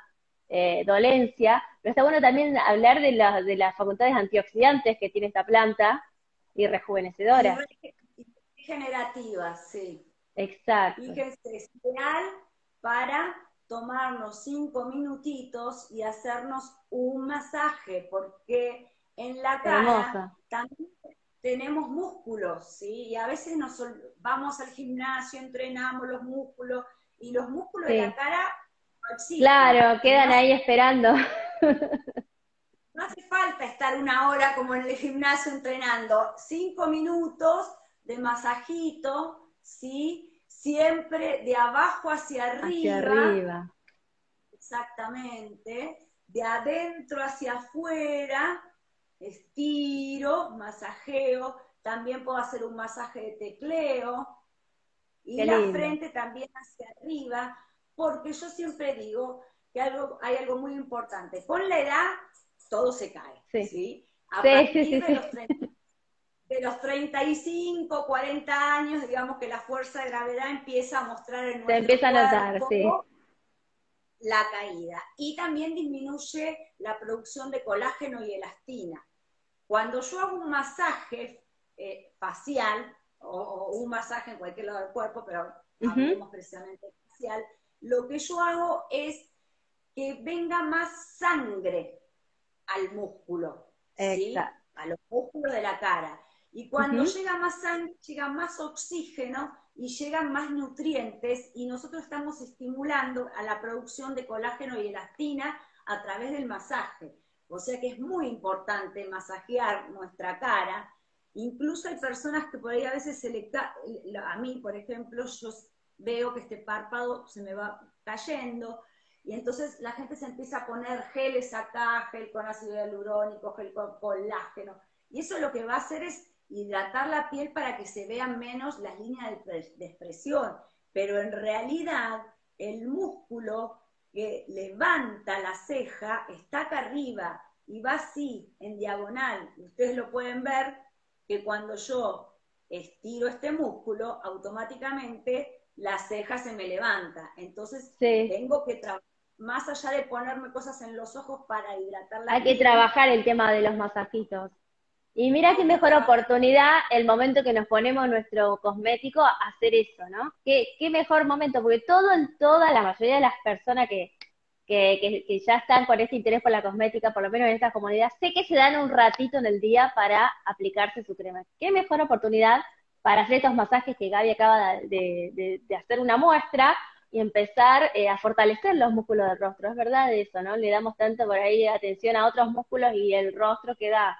eh, dolencia. Pero está bueno también hablar de, de las facultades antioxidantes que tiene esta planta y rejuvenecedora. Regenerativa, sí. Exacto. Fíjense, es ideal para tomarnos cinco minutitos y hacernos un masaje, porque en la cara también tenemos músculos, ¿sí? Y a veces nos vamos al gimnasio, entrenamos los músculos, y los músculos de la cara no Claro, quedan ahí esperando. No hace falta estar una hora como en el gimnasio entrenando, cinco minutos de masajito, ¿sí? Siempre de abajo hacia arriba. Hacia arriba. Exactamente. De adentro hacia afuera, estiro, masajeo. También puedo hacer un masaje de tecleo. Y la frente también hacia arriba, porque yo siempre digo que algo, hay algo muy importante. Con la edad, todo se cae. ¿sí? A partir de los de los 35, 40 años, digamos que la fuerza de gravedad empieza a mostrar en nuestro Se empieza a notar, sí. la caída. Y también disminuye la producción de colágeno y elastina. Cuando yo hago un masaje eh, facial, o, un masaje en cualquier lado del cuerpo, pero hablemos precisamente facial, lo que yo hago es que venga más sangre al músculo, ¿sí? a los músculos de la cara. Y cuando llega más sangre, llega más oxígeno y llegan más nutrientes y nosotros estamos estimulando a la producción de colágeno y elastina a través del masaje. O sea que es muy importante masajear nuestra cara. Incluso hay personas que por ahí a veces se le a mí, por ejemplo, yo veo que este párpado se me va cayendo y entonces la gente se empieza a poner geles acá, gel con ácido hialurónico, gel con colágeno. Y eso lo que va a hacer es hidratar la piel para que se vean menos las líneas de, expresión, pero en realidad el músculo que levanta la ceja está acá arriba y va así, en diagonal. Ustedes lo pueden ver que cuando yo estiro este músculo, automáticamente la ceja se me levanta. Entonces tengo que trabajar, más allá de ponerme cosas en los ojos para hidratar la Hay que trabajar el tema de los masajitos. Y mira qué mejor oportunidad el momento que nos ponemos nuestro cosmético a hacer eso, ¿no? Qué, qué mejor momento, porque todo, toda la mayoría de las personas que, que, que, ya están con este interés por la cosmética, por lo menos en esta comunidad, sé que se dan un ratito en el día para aplicarse su crema. Qué mejor oportunidad para hacer estos masajes que Gaby acaba de, de, hacer una muestra y empezar eh, a fortalecer los músculos del rostro. Es verdad eso, ¿no? Le damos tanto por ahí atención a otros músculos y el rostro queda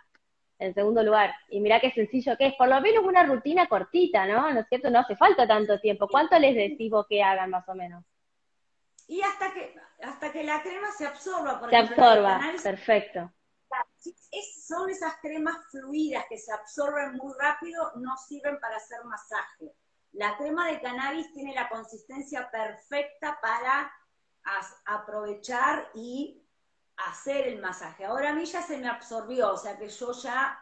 en segundo lugar. Y mira qué sencillo que es, por lo menos una rutina cortita, ¿no? ¿No es cierto? No hace falta tanto tiempo. ¿Cuánto les decís vos que hagan más o menos? Y hasta que, hasta que la crema se absorba. Por se absorba, perfecto. son esas cremas fluidas que se absorben muy rápido, no sirven para hacer masaje. La crema de cannabis tiene la consistencia perfecta para aprovechar y hacer el masaje. Ahora a mí ya se me absorbió, o sea que yo ya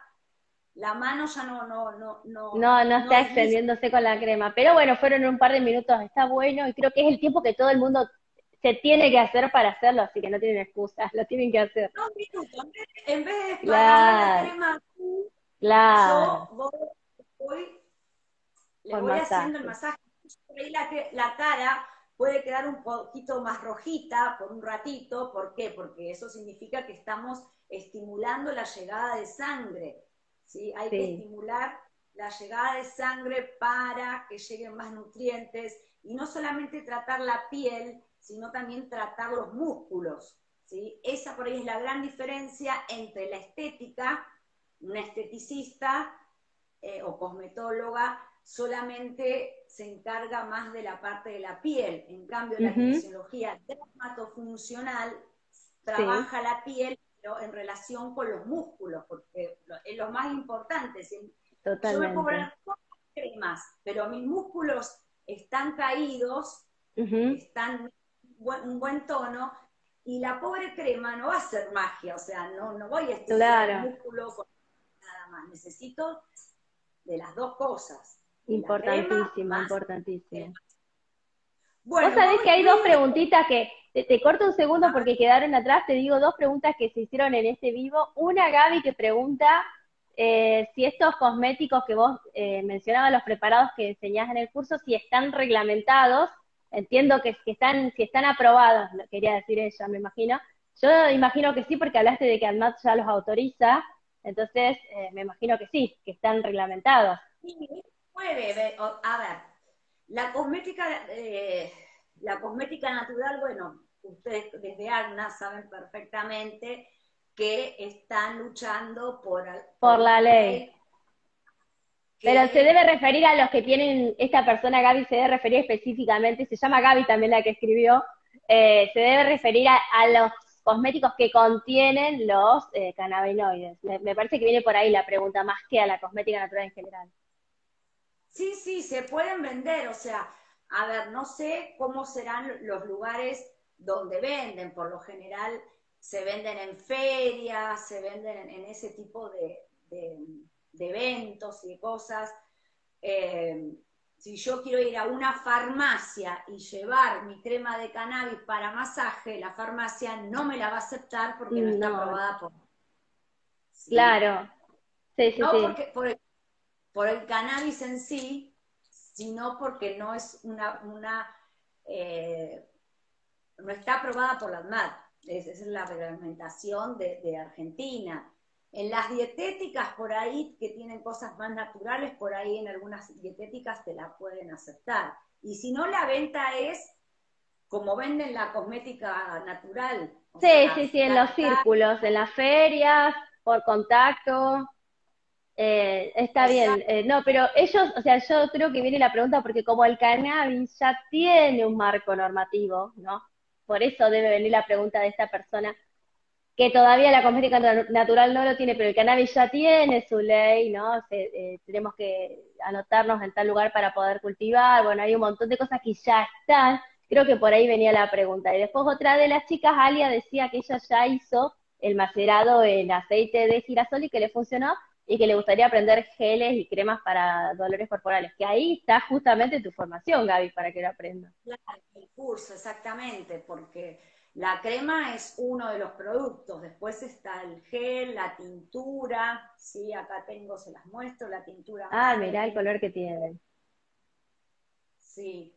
la mano ya no no no no no, no está extendiéndose con la crema, pero bueno, fueron un par de minutos, está bueno y creo que es el tiempo que todo el mundo se tiene que hacer para hacerlo, así que no tienen excusas, lo tienen que hacer. Dos minutos, en vez de claro. la crema, claro. yo voy, le voy haciendo el masaje. La, la cara puede quedar un poquito más rojita por un ratito. ¿Por qué? Porque eso significa que estamos estimulando la llegada de sangre. ¿sí? Hay que estimular la llegada de sangre para que lleguen más nutrientes y no solamente tratar la piel, sino también tratar los músculos. ¿sí? Esa por ahí es la gran diferencia entre la estética, una esteticista eh, o cosmetóloga solamente se encarga más de la parte de la piel. En cambio, la fisiología dermatofuncional trabaja la piel pero en relación con los músculos, porque es lo más importante. Totalmente. Yo me puedo poner cremas, pero mis músculos están caídos, están un buen tono, y la pobre crema no va a ser magia, o sea, no, no voy a estirar el músculo con nada más. Necesito de las dos cosas. Importantísimo, importantísimo. Bueno, Vos sabés que hay dos preguntitas que, te, corto un segundo porque quedaron atrás, te digo dos preguntas que se hicieron en este vivo. Una, Gaby, que pregunta eh, si estos cosméticos que vos eh, mencionabas, los preparados que enseñás en el curso, si están reglamentados, entiendo que, están, si están aprobados, quería decir ella, me imagino. Yo imagino que sí, porque hablaste de que ADMAT ya los autoriza, entonces eh, me imagino que sí, que están reglamentados. Puede, a ver, la cosmética, eh, la cosmética natural, bueno, ustedes desde AGNA saben perfectamente que están luchando por, por la ley. Pero se debe referir a los que tienen, esta persona Gaby se debe referir específicamente, se llama Gaby también la que escribió, eh, se debe referir a, los cosméticos que contienen los eh, cannabinoides. Me, parece que viene por ahí la pregunta, más que a la cosmética natural en general. Sí, sí, se pueden vender, o sea, a ver, no sé cómo serán los lugares donde venden, por lo general se venden en ferias, se venden en, ese tipo de, eventos y de cosas. Eh, si yo quiero ir a una farmacia y llevar mi crema de cannabis para masaje, la farmacia no me la va a aceptar porque no, está aprobada por... Claro. Sí, sí, no porque por el, por el, cannabis en sí, sino porque no es una... una eh, no está aprobada por la ADMAT. esa es la reglamentación de, de Argentina. En las dietéticas por ahí, que tienen cosas más naturales, por ahí en algunas dietéticas te la pueden aceptar. Y si no, la venta es como venden la cosmética natural. Sí, sí, sí, en los círculos, en las ferias, por contacto. Eh, está bien, eh, no, pero ellos, o sea, yo creo que viene la pregunta porque como el cannabis ya tiene un marco normativo, ¿no? Por eso debe venir la pregunta de esta persona que todavía la cosmética natural no lo tiene, pero el cannabis ya tiene su ley, ¿no? Eh, tenemos que anotarnos en tal lugar para poder cultivar, bueno, hay un montón de cosas que ya están, creo que por ahí venía la pregunta. Y después otra de las chicas, Alia, decía que ella ya hizo el macerado en aceite de girasol y que le funcionó y que le gustaría aprender geles y cremas para dolores corporales, que ahí está justamente tu formación, Gaby, para que lo aprenda. Claro, el curso, exactamente, porque la crema es uno de los productos, después está el gel, la tintura, sí, acá tengo, se las muestro, la tintura. Ah, mirá el color que tiene. Sí.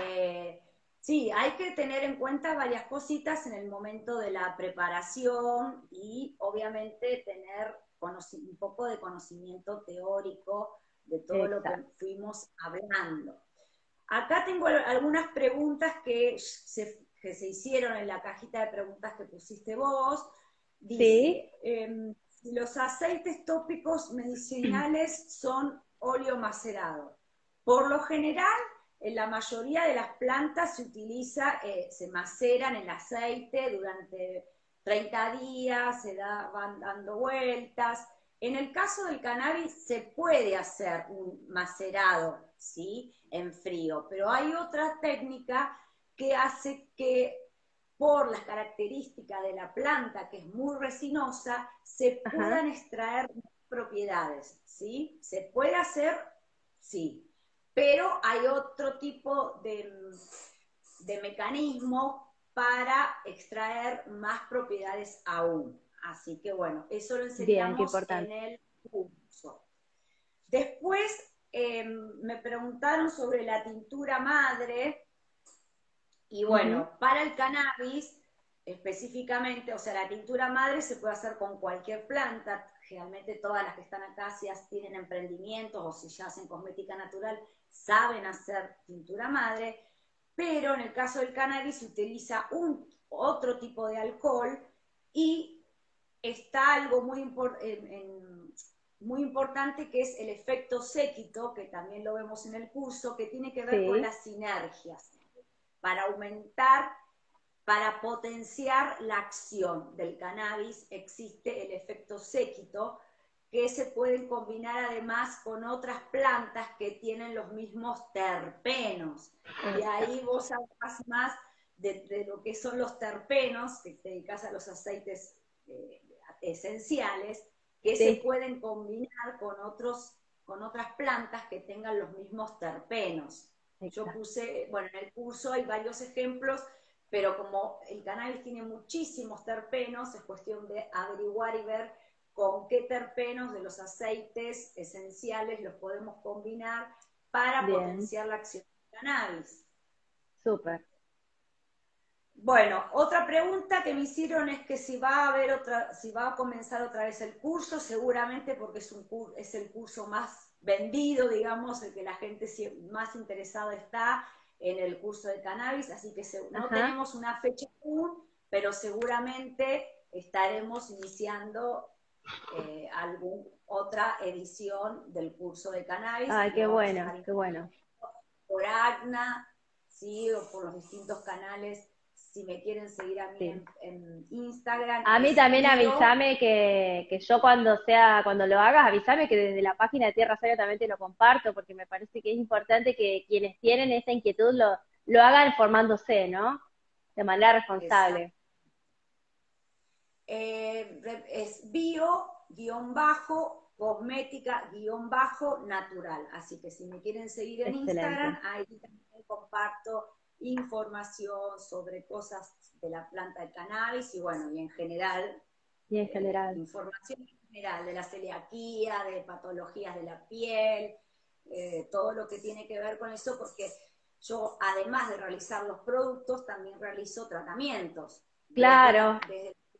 Eh, sí, hay que tener en cuenta varias cositas en el momento de la preparación y obviamente tener un poco de conocimiento teórico de todo lo que fuimos hablando. Acá tengo algunas preguntas que se que se hicieron en la cajita de preguntas que pusiste vos. Dice, em, los aceites tópicos medicinales son óleo macerado. Por lo general, en la mayoría de las plantas se utiliza, eh, se maceran el aceite durante 30 días, se van dando vueltas. En el caso del cannabis se puede hacer un macerado, ¿sí? En frío, pero hay otra técnica que hace que por las características de la planta, que es muy resinosa, se puedan extraer propiedades, ¿sí? ¿Se puede hacer? Sí. Pero hay otro tipo de, de mecanismo para extraer más propiedades aún. Así que bueno, eso lo enseñamos en el curso. Después em, me preguntaron sobre la tintura madre, y bueno, para el cannabis, específicamente, o sea, la tintura madre se puede hacer con cualquier planta. Generalmente todas las que están acá, si tienen emprendimientos o si ya hacen cosmética natural, saben hacer tintura madre. Pero en el caso del cannabis se utiliza un, otro tipo de alcohol y está algo muy, muy importante que es el efecto séquito, que también lo vemos en el curso, que tiene que ver con las sinergias para aumentar, para potenciar la acción del cannabis, existe el efecto séquito, que se pueden combinar además con otras plantas que tienen los mismos terpenos. Y ahí vos hablas más de, lo que son los terpenos, que te dedicas a los aceites eh, esenciales, que se pueden combinar con, otros, con otras plantas que tengan los mismos terpenos. Yo puse, bueno, en el curso hay varios ejemplos, pero como el cannabis tiene muchísimos terpenos, es cuestión de averiguar y ver con qué terpenos de los aceites esenciales los podemos combinar para potenciar la acción del cannabis. Súper. Bueno, otra pregunta que me hicieron es que si va a haber otra, si va a comenzar otra vez el curso, seguramente porque es un es el curso más vendido, digamos, el que la gente más interesada está en el curso de cannabis, así que no tenemos una fecha aún, pero seguramente estaremos iniciando eh, alguna otra edición del curso de cannabis. Ay, qué bueno, qué bueno. Por ACNA, sí, o por los distintos canales si me quieren seguir a mí en, Instagram. A mí también avísame que, que, yo cuando sea, cuando lo hagas, avísame que desde la página de Tierra Sabia también te lo comparto, porque me parece que es importante que quienes tienen esa inquietud lo, lo hagan formándose, ¿no? De manera responsable. Eh, es bio, guion bajo, cosmética, guion bajo, natural. Así que si me quieren seguir en Instagram, ahí también comparto información sobre cosas de la planta de cannabis y bueno, y en general. Y en general. Eh, información en general de la celiaquía, de patologías de la piel, eh, todo lo que tiene que ver con eso, porque yo, además de realizar los productos, también realizo tratamientos. Claro,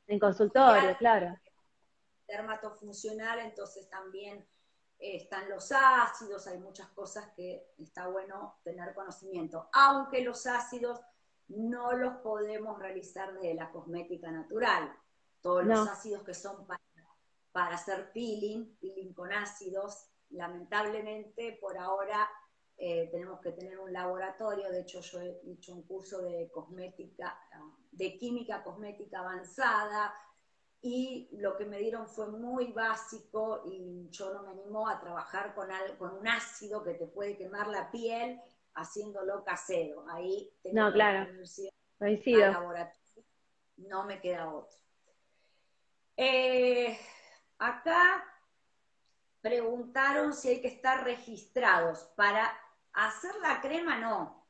en consultorio, claro. Dermatofuncional, entonces también están los ácidos, hay muchas cosas que está bueno tener conocimiento, aunque los ácidos no los podemos realizar de la cosmética natural. Todos los ácidos que son para, para, hacer peeling, peeling con ácidos, lamentablemente por ahora eh, tenemos que tener un laboratorio, de hecho yo he hecho un curso de cosmética, de química cosmética avanzada, y lo que me dieron fue muy básico y yo no me animo a trabajar con, con un ácido que te puede quemar la piel haciéndolo casero. Ahí tengo no, claro. No me queda otro. Eh, acá preguntaron si hay que estar registrados. Para hacer la crema, no.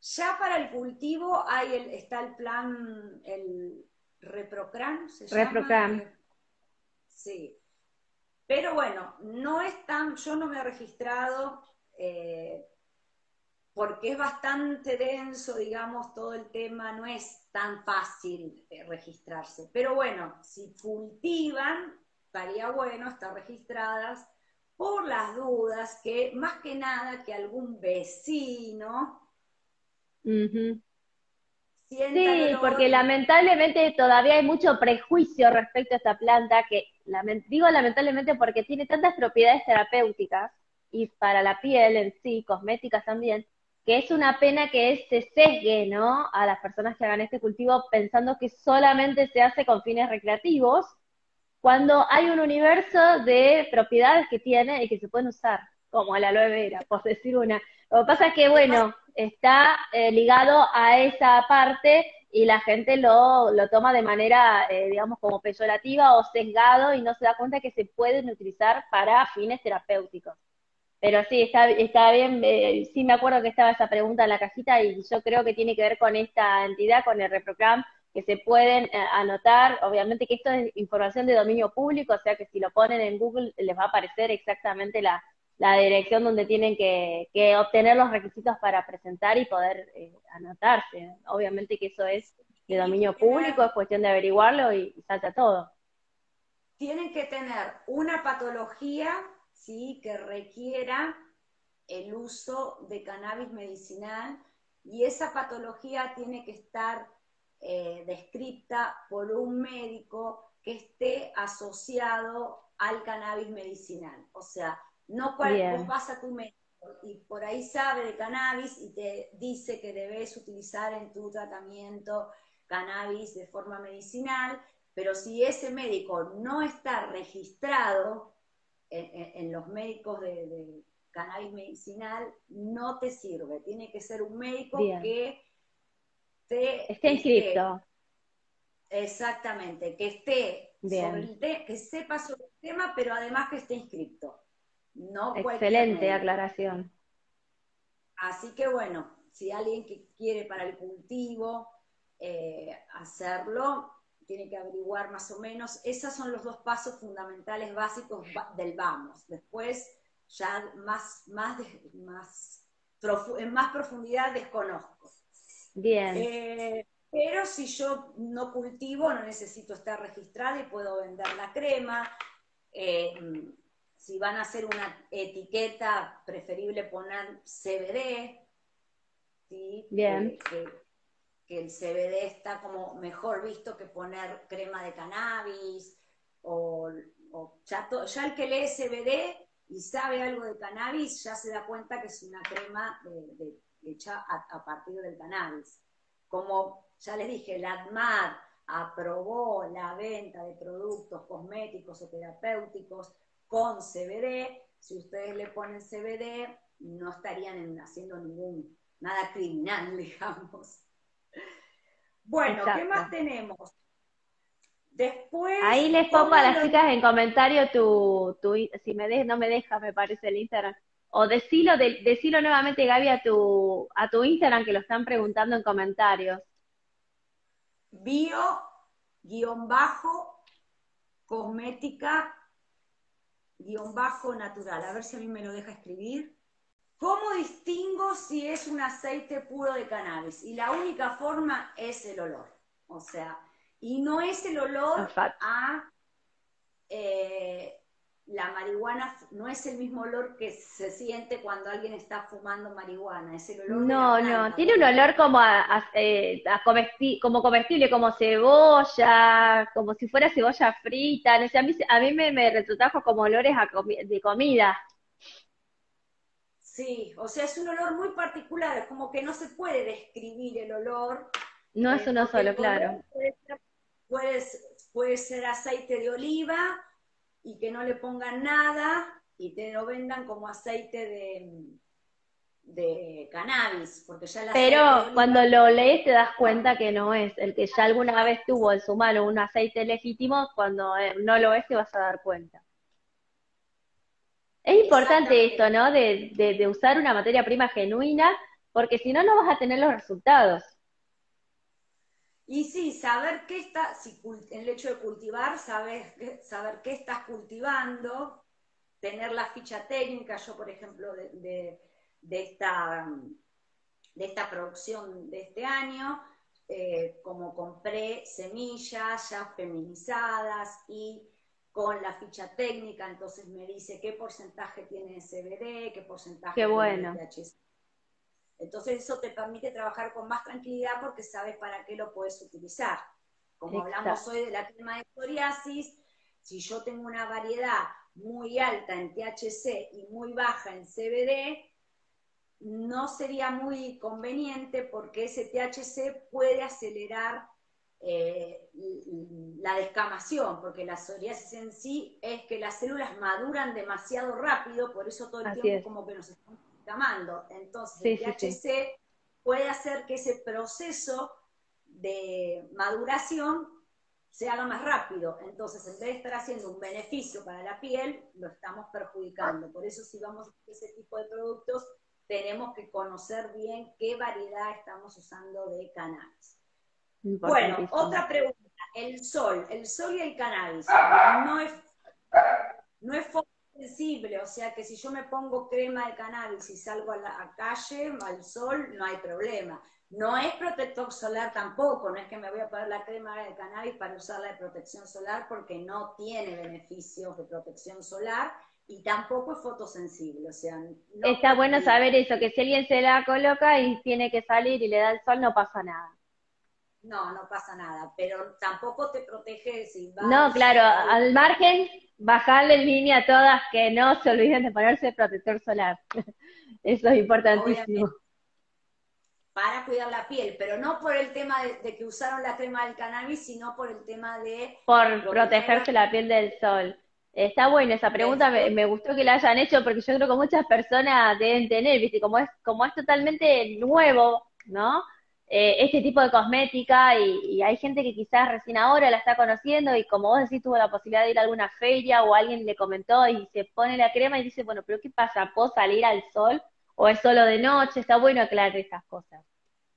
Ya para el cultivo hay el, está el plan, el, Reprocram se Reprocram. llama. Sí. Pero bueno, no es tan, yo no me he registrado eh, porque es bastante denso, digamos, todo el tema, no es tan fácil eh, registrarse. Pero bueno, si cultivan, estaría bueno estar registradas por las dudas que más que nada que algún vecino Sí, porque lamentablemente todavía hay mucho prejuicio respecto a esta planta, que digo lamentablemente porque tiene tantas propiedades terapéuticas y para la piel en sí, cosméticas también, que es una pena que se sesgue, ¿no? A las personas que hagan este cultivo pensando que solamente se hace con fines recreativos, cuando hay un universo de propiedades que tiene y que se pueden usar, como la aloe vera, por decir una. Lo que pasa es que, bueno, está eh, ligado a esa parte y la gente lo, lo toma de manera, eh, digamos, como peyorativa o sesgado y no se da cuenta que se pueden utilizar para fines terapéuticos. Pero sí, está, está bien, eh, sí me acuerdo que estaba esa pregunta en la cajita y yo creo que tiene que ver con esta entidad, con el reprogram, que se pueden anotar. Obviamente que esto es información de dominio público, o sea que si lo ponen en Google les va a aparecer exactamente la, la dirección donde tienen que, obtener los requisitos para presentar y poder eh, anotarse. Obviamente que eso es de dominio público, es cuestión de averiguarlo y, salta todo. Tienen que tener una patología ¿sí? que requiera el uso de cannabis medicinal y esa patología tiene que estar eh, descrita por un médico que esté asociado al cannabis medicinal. O sea, no cual, vas a tu médico y por ahí sabe de cannabis y te dice que debes utilizar en tu tratamiento cannabis de forma medicinal, pero si ese médico no está registrado en, los médicos de, cannabis medicinal, no te sirve. Tiene que ser un médico que te, esté inscrito. exactamente, que esté que sepa sobre el tema, pero además que esté inscrito. No Excelente aclaración. Así que bueno, si alguien que quiere para el cultivo eh, hacerlo, tiene que averiguar más o menos. Esos son los dos pasos fundamentales básicos del vamos. Después, ya más, más, más en más profundidad desconozco. Bien. Eh, pero si yo no cultivo, no necesito estar registrada y puedo vender la crema. Eh, si van a hacer una etiqueta, preferible poner CBD, ¿sí? Bien. Que, el CBD está como mejor visto que poner crema de cannabis, o, ya, ya el que lee CBD y sabe algo de cannabis ya se da cuenta que es una crema hecha a, partir del cannabis. Como ya les dije, la ADMAR aprobó la venta de productos cosméticos o terapéuticos con CBD, si ustedes le ponen CBD, no estarían haciendo ningún, nada criminal, digamos. Bueno, ¿qué más tenemos? Después. Ahí les pongo a las chicas en comentario tu, tu si me de, no me deja, me parece el Instagram. O decilo, de, decilo nuevamente, Gaby, a tu, a tu Instagram que lo están preguntando en comentarios. Bio, guion bajo, cosmética, guion bajo, natural. A ver si a mí me lo deja escribir. ¿Cómo distingo si es un aceite puro de cannabis? Y la única forma es el olor. O sea, y no es el olor a eh, la marihuana, no es el mismo olor que se siente cuando alguien está fumando marihuana, es el olor No, no, tiene un olor como a, eh, como comestible, como cebolla, como si fuera cebolla frita, no sé, a mí, a mí me, me como olores de comida. Sí, o sea, es un olor muy particular, es como que no se puede describir el olor. No es uno solo, claro puede, ser aceite de oliva y que no le pongan nada y te lo vendan como aceite de, de cannabis, porque ya la Pero cuando lo lees te das cuenta que no es. El que ya alguna vez tuvo en su mano un aceite legítimo, cuando eh, no lo es te vas a dar cuenta. Es importante esto, ¿no? De, de, de usar una materia prima genuina, porque si no, no vas a tener los resultados. Y sí, saber qué está, si, el hecho de cultivar, saber, saber qué estás cultivando, tener la ficha técnica, yo por ejemplo, de, esta, de esta producción de este año, eh, como compré semillas ya feminizadas y con la ficha técnica, entonces me dice qué porcentaje tiene de CBD, qué porcentaje tiene de THC entonces eso te permite trabajar con más tranquilidad porque sabes para qué lo puedes utilizar. Como hablamos hoy de la crema de psoriasis, si yo tengo una variedad muy alta en THC y muy baja en CBD, no sería muy conveniente porque ese THC puede acelerar eh, la descamación, porque la psoriasis en sí es que las células maduran demasiado rápido, por eso todo el tiempo como que nos estamos entonces, el THC puede hacer que ese proceso de maduración se haga más rápido. Entonces, en vez de estar haciendo un beneficio para la piel, lo estamos perjudicando. Por eso, si vamos a ese tipo de productos, tenemos que conocer bien qué variedad estamos usando de cannabis. Bueno, otra pregunta. El sol, el sol y el cannabis. No es, no es sensible, o sea que si yo me pongo crema de cannabis y salgo a la calle, al sol, no hay problema. No es protector solar tampoco, no es que me voy a poner la crema de cannabis para usarla de protección solar porque no tiene beneficios de protección solar y tampoco es fotosensible, o sea... Está bueno saber eso, que si alguien se la coloca y tiene que salir y le da el sol, no pasa nada. No, no pasa nada, pero tampoco te protege si vas... No, claro, al margen bajarle en línea a todas que no se olviden de ponerse protector solar. Eso es importantísimo. Para cuidar la piel, pero no por el tema de, que usaron la crema del cannabis, sino por el tema de... Por protegerse la piel del sol. Está buena esa pregunta, me, gustó que la hayan hecho porque yo creo que muchas personas deben tener, viste, como es, como es totalmente nuevo, ¿no? Eh, este tipo de cosmética y, hay gente que quizás recién ahora la está conociendo y como vos decís tuvo la posibilidad de ir a alguna feria o alguien le comentó y se pone la crema y dice, bueno, pero ¿qué pasa? ¿Puedo salir al sol o es solo de noche? Está bueno aclarar estas cosas.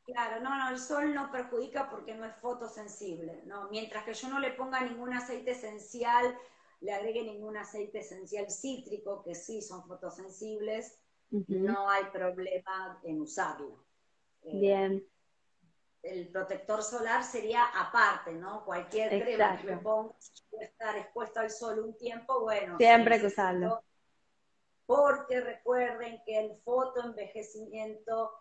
Claro, no, no, el sol no perjudica porque no es fotosensible, ¿no? Mientras que yo no le ponga ningún aceite esencial, le agregue ningún aceite esencial cítrico, que sí son fotosensibles, no hay problema en usarlo. Eh, Bien el protector solar sería aparte, ¿no? Cualquier crema que me ponga, si voy a estar expuesto al sol un tiempo, bueno. Siempre que usarlo. Porque recuerden que el fotoenvejecimiento,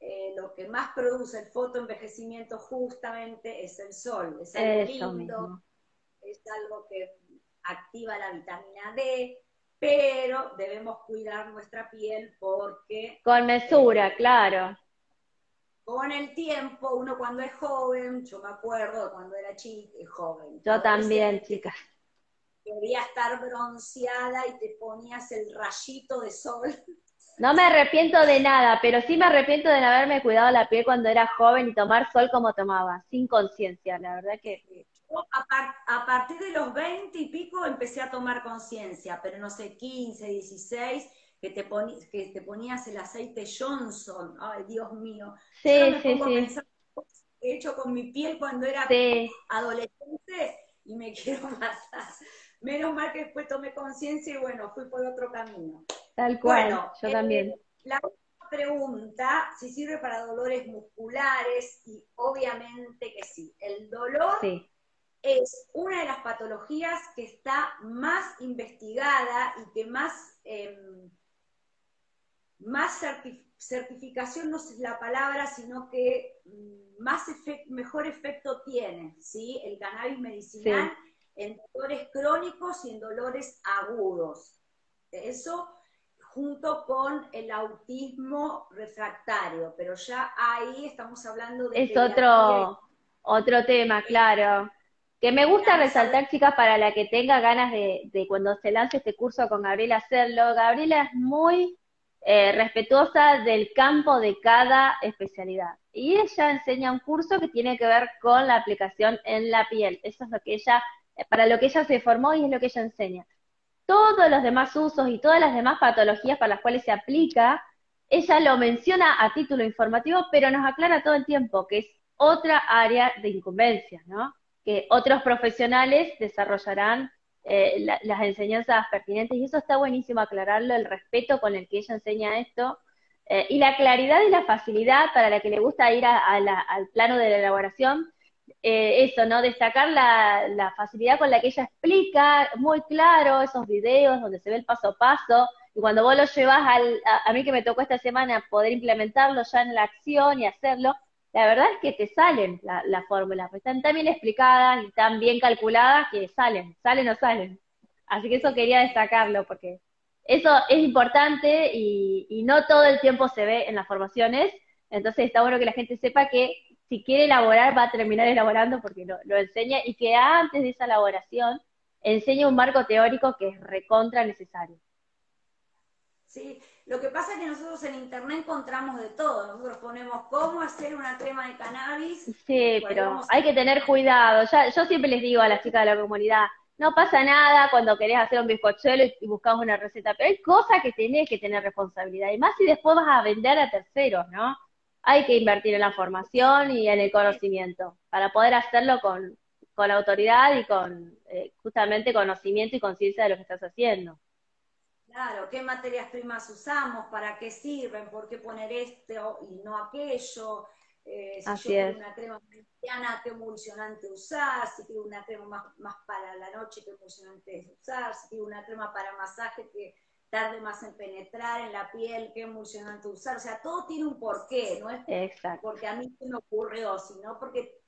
eh, lo que más produce el fotoenvejecimiento justamente es el sol. Es algo lindo, es algo que activa la vitamina D, pero debemos cuidar nuestra piel porque... Con mesura, eh, claro. Con el tiempo, uno cuando es joven, yo me acuerdo cuando era chica, joven. Yo también, chicas. Quería estar bronceada y te ponías el rayito de sol. No me arrepiento de nada, pero sí me arrepiento de no haberme cuidado la piel cuando era joven y tomar sol como tomaba, sin conciencia, la verdad que a, partir de los 20 y pico empecé a tomar conciencia, pero no sé, 15, 16, que te, que te ponías el aceite Johnson. Ay, Dios mío. Sí, sí, sí. he hecho con mi piel cuando era adolescente y me quiero matar. Menos mal que después tomé conciencia y bueno, fui por otro camino. Tal cual, yo también. Eh, la última pregunta, si sirve para dolores musculares, y obviamente que sí. El dolor sí es una de las patologías que está más investigada y que más, em, más certificación no es la palabra, sino que mm, más mejor efecto tiene, ¿sí? El cannabis medicinal en dolores crónicos y en dolores agudos. Eso junto con el autismo refractario, pero ya ahí estamos hablando de... Es otro, otro tema, claro. Que me gusta resaltar, chicas, para la que tenga ganas de, cuando se lance este curso con Gabriela hacerlo. Gabriela es muy eh, respetuosa del campo de cada especialidad. Y ella enseña un curso que tiene que ver con la aplicación en la piel. Eso es lo que ella, para lo que ella se formó y es lo que ella enseña. Todos los demás usos y todas las demás patologías para las cuales se aplica, ella lo menciona a título informativo, pero nos aclara todo el tiempo que es otra área de incumbencia, ¿no? que otros profesionales desarrollarán eh, las enseñanzas pertinentes y eso está buenísimo aclararlo, el respeto con el que ella enseña esto eh, y la claridad y la facilidad para la que le gusta ir al plano de la elaboración, eh, eso, ¿no? Destacar la, facilidad con la que ella explica, muy claro, esos videos donde se ve el paso a paso, y cuando vos lo llevas al, a, a mí que me tocó esta semana poder implementarlo ya en la acción y hacerlo, la verdad es que te salen las la fórmulas, están tan bien explicadas y tan bien calculadas que salen, salen o salen. Así que eso quería destacarlo, porque eso es importante y, no todo el tiempo se ve en las formaciones, entonces está bueno que la gente sepa que si quiere elaborar va a terminar elaborando porque lo, lo enseña y que antes de esa elaboración enseña un marco teórico que es recontra necesario. Sí, lo que pasa es que nosotros en internet encontramos de todo. Nosotros ponemos cómo hacer una crema de cannabis. Sí, pero hay que tener cuidado. Ya, yo siempre les digo a las chicas de la comunidad, no pasa nada cuando querés hacer un bizcochuelo y, buscamos una receta, pero hay cosas que tenés que tener responsabilidad. Y más si después vas a vender a terceros, ¿no? Hay que invertir en la formación y en el conocimiento para poder hacerlo con, con autoridad y con eh, justamente conocimiento y conciencia de lo que estás haciendo. Claro, qué materias primas usamos, para qué sirven, por qué poner esto y no aquello. Eh, si Así yo quiero una crema mañana, qué emulsionante usar, si quiero una crema más, para la noche, qué emulsionante usar, si quiero una crema para masaje que tarde más en penetrar en la piel, qué emulsionante usar. O sea, todo tiene un porqué, no es porque a mí se me ocurrió, sino porque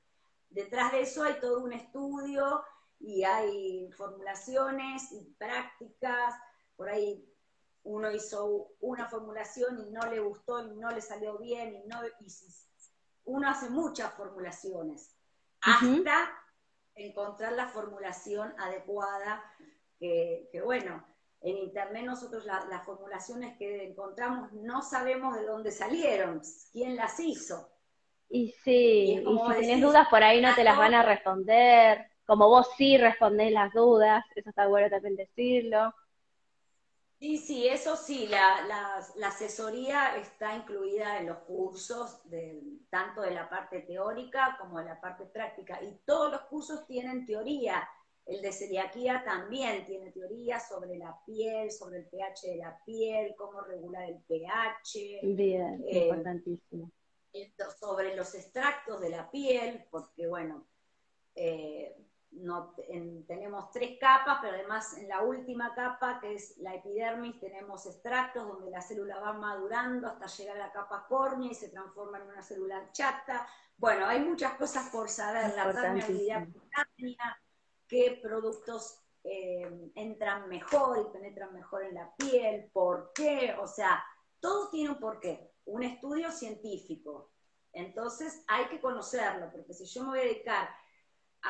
detrás de eso hay todo un estudio y hay formulaciones y prácticas por ahí uno hizo una formulación y no le gustó y no le salió bien y no uno hace muchas formulaciones hasta encontrar la formulación adecuada que, bueno en internet nosotros las formulaciones que encontramos no sabemos de dónde salieron quién las hizo y sí, y, si tenés dudas por ahí no te las van a responder, como vos sí respondés las dudas, eso está bueno también decirlo. Sí, sí, eso sí, la, asesoría está incluida en los cursos, de, tanto de la parte teórica como de la parte práctica, y todos los cursos tienen teoría. El de celiaquía también tiene teoría sobre la piel, sobre el pH de la piel, cómo regular el pH. Bien, eh, importantísimo. Sobre los extractos de la piel, porque bueno, eh, no, tenemos tres capas, pero además en la última capa, que es la epidermis, tenemos extractos donde la célula va madurando hasta llegar a la capa córnea y se transforma en una célula chata. Bueno, hay muchas cosas por saber, la permeabilidad cutánea, qué productos eh, entran mejor y penetran mejor en la piel, por qué, o sea, todo tiene un porqué, un estudio científico. Entonces hay que conocerlo, porque si yo me voy a dedicar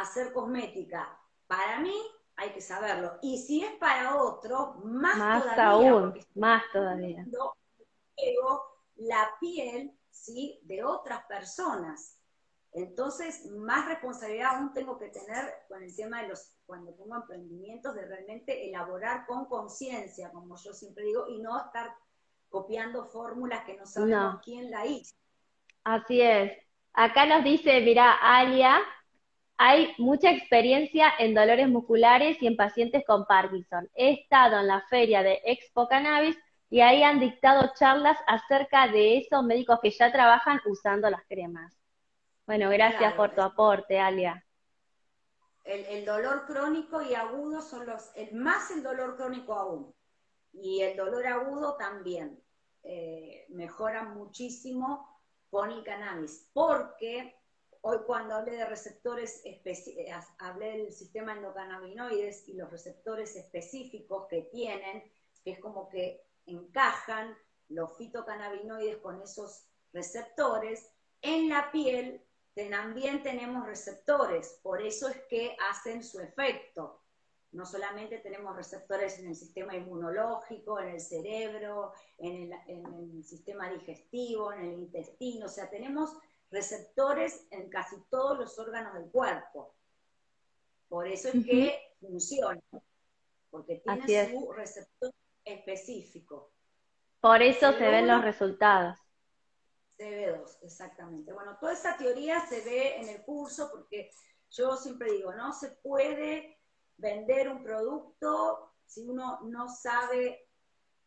hacer cosmética para mí, hay que saberlo. Y si es para otro, más, más todavía. Aún, más todavía. La piel, ¿sí? De otras personas. Entonces, más responsabilidad aún tengo que tener con el tema de los, cuando tengo emprendimientos, de realmente elaborar con conciencia, como yo siempre digo, y no estar copiando fórmulas que no sabemos quién la hizo. Así es. Acá nos dice, mira, Alia, hay mucha experiencia en dolores musculares y en pacientes con Parkinson. He estado en la feria de Expo Cannabis y ahí han dictado charlas acerca de esos médicos que ya trabajan usando las cremas. Bueno, gracias por tu aporte, Alia. El, dolor crónico y agudo son los, más el dolor crónico aún, y el dolor agudo también eh, mejoran muchísimo con el cannabis, porque hoy cuando hablé de receptores, eh, hablé del sistema endocannabinoides y los receptores específicos que tienen, que es como que encajan los fitocannabinoides con esos receptores, en la piel también tenemos receptores, por eso es que hacen su efecto. No solamente tenemos receptores en el sistema inmunológico, en el cerebro, en el, sistema digestivo, en el intestino, o sea, tenemos receptores en casi todos los órganos del cuerpo. Por eso es que funciona, porque tiene su receptor específico. Por eso se ven los resultados. CB2, exactamente. Bueno, toda esa teoría se ve en el curso porque yo siempre digo, no se puede vender un producto si uno no sabe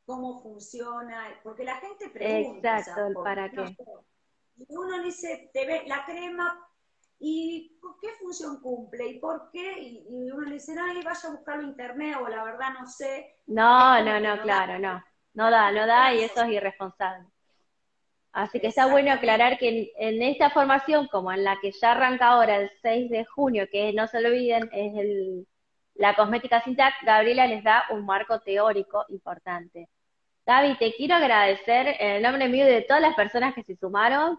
cómo funciona, porque la gente pregunta. Exacto, ¿para qué? Uno dice, te ve la crema, ¿y qué función cumple? ¿Y por qué? Y, uno le dice, ay, vaya a buscarlo en internet, o la verdad no sé. No, no, no, claro, no. No da, no da, y eso es irresponsable. Así que está bueno aclarar que en, esta formación, como en la que ya arranca ahora el 6 de junio, que no se lo olviden, es el, la cosmética Sintac, Gabriela les da un marco teórico importante. Gaby, te quiero agradecer en el nombre mío y de todas las personas que se sumaron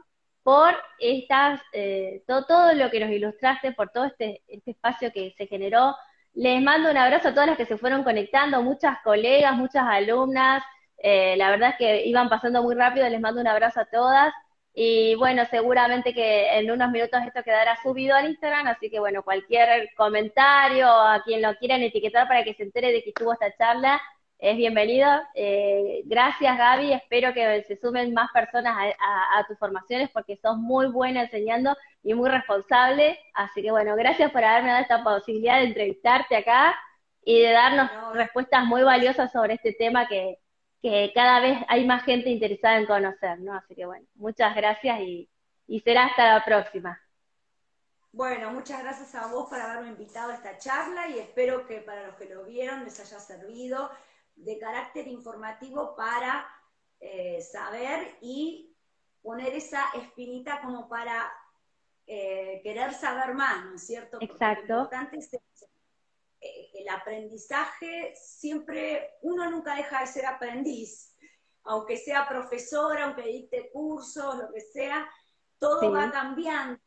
por estas, eh, todo, todo, lo que nos ilustraste, por todo este, este espacio que se generó. Les mando un abrazo a todas las que se fueron conectando, muchas colegas, muchas alumnas, eh, la verdad es que iban pasando muy rápido, les mando un abrazo a todas. Y bueno, seguramente que en unos minutos esto quedará subido al Instagram, así que bueno, cualquier comentario, a quien lo quieran etiquetar para que se entere de que estuvo esta charla, es bienvenido. Eh, gracias Gaby, espero que se sumen más personas a, tus formaciones porque sos muy buena enseñando y muy responsable. Así que bueno, gracias por haberme dado esta posibilidad de entrevistarte acá y de darnos respuestas muy valiosas sobre este tema que, que cada vez hay más gente interesada en conocer, ¿no? Así que bueno, muchas gracias y, será hasta la próxima. Bueno, muchas gracias a vos por haberme invitado a esta charla y espero que para los que lo vieron les haya servido de carácter informativo para eh, saber y poner esa espinita como para eh, querer saber más, ¿no es cierto? Exacto. lo importante es eh, el aprendizaje siempre, uno nunca deja de ser aprendiz, aunque sea profesora, aunque dicte cursos, lo que sea, todo va cambiando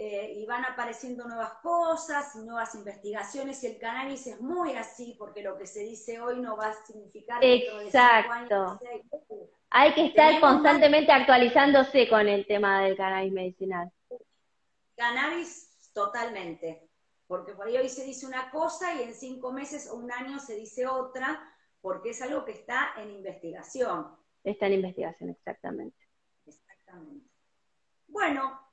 eh, y van apareciendo nuevas cosas, nuevas investigaciones y el cannabis es muy así porque lo que se dice hoy no va a significar Exacto. Hay que estar constantemente actualizándose con el tema del cannabis medicinal. Cannabis totalmente porque por ahí hoy se dice una cosa y en cinco meses o un año se dice otra, porque es algo que está en investigación. Está en investigación, exactamente. Exactamente. Bueno.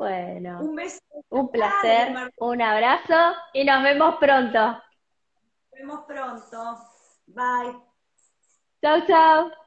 Bueno. Un beso. Un placer, un abrazo y nos vemos pronto. Nos vemos pronto. Bye. Chao, chao.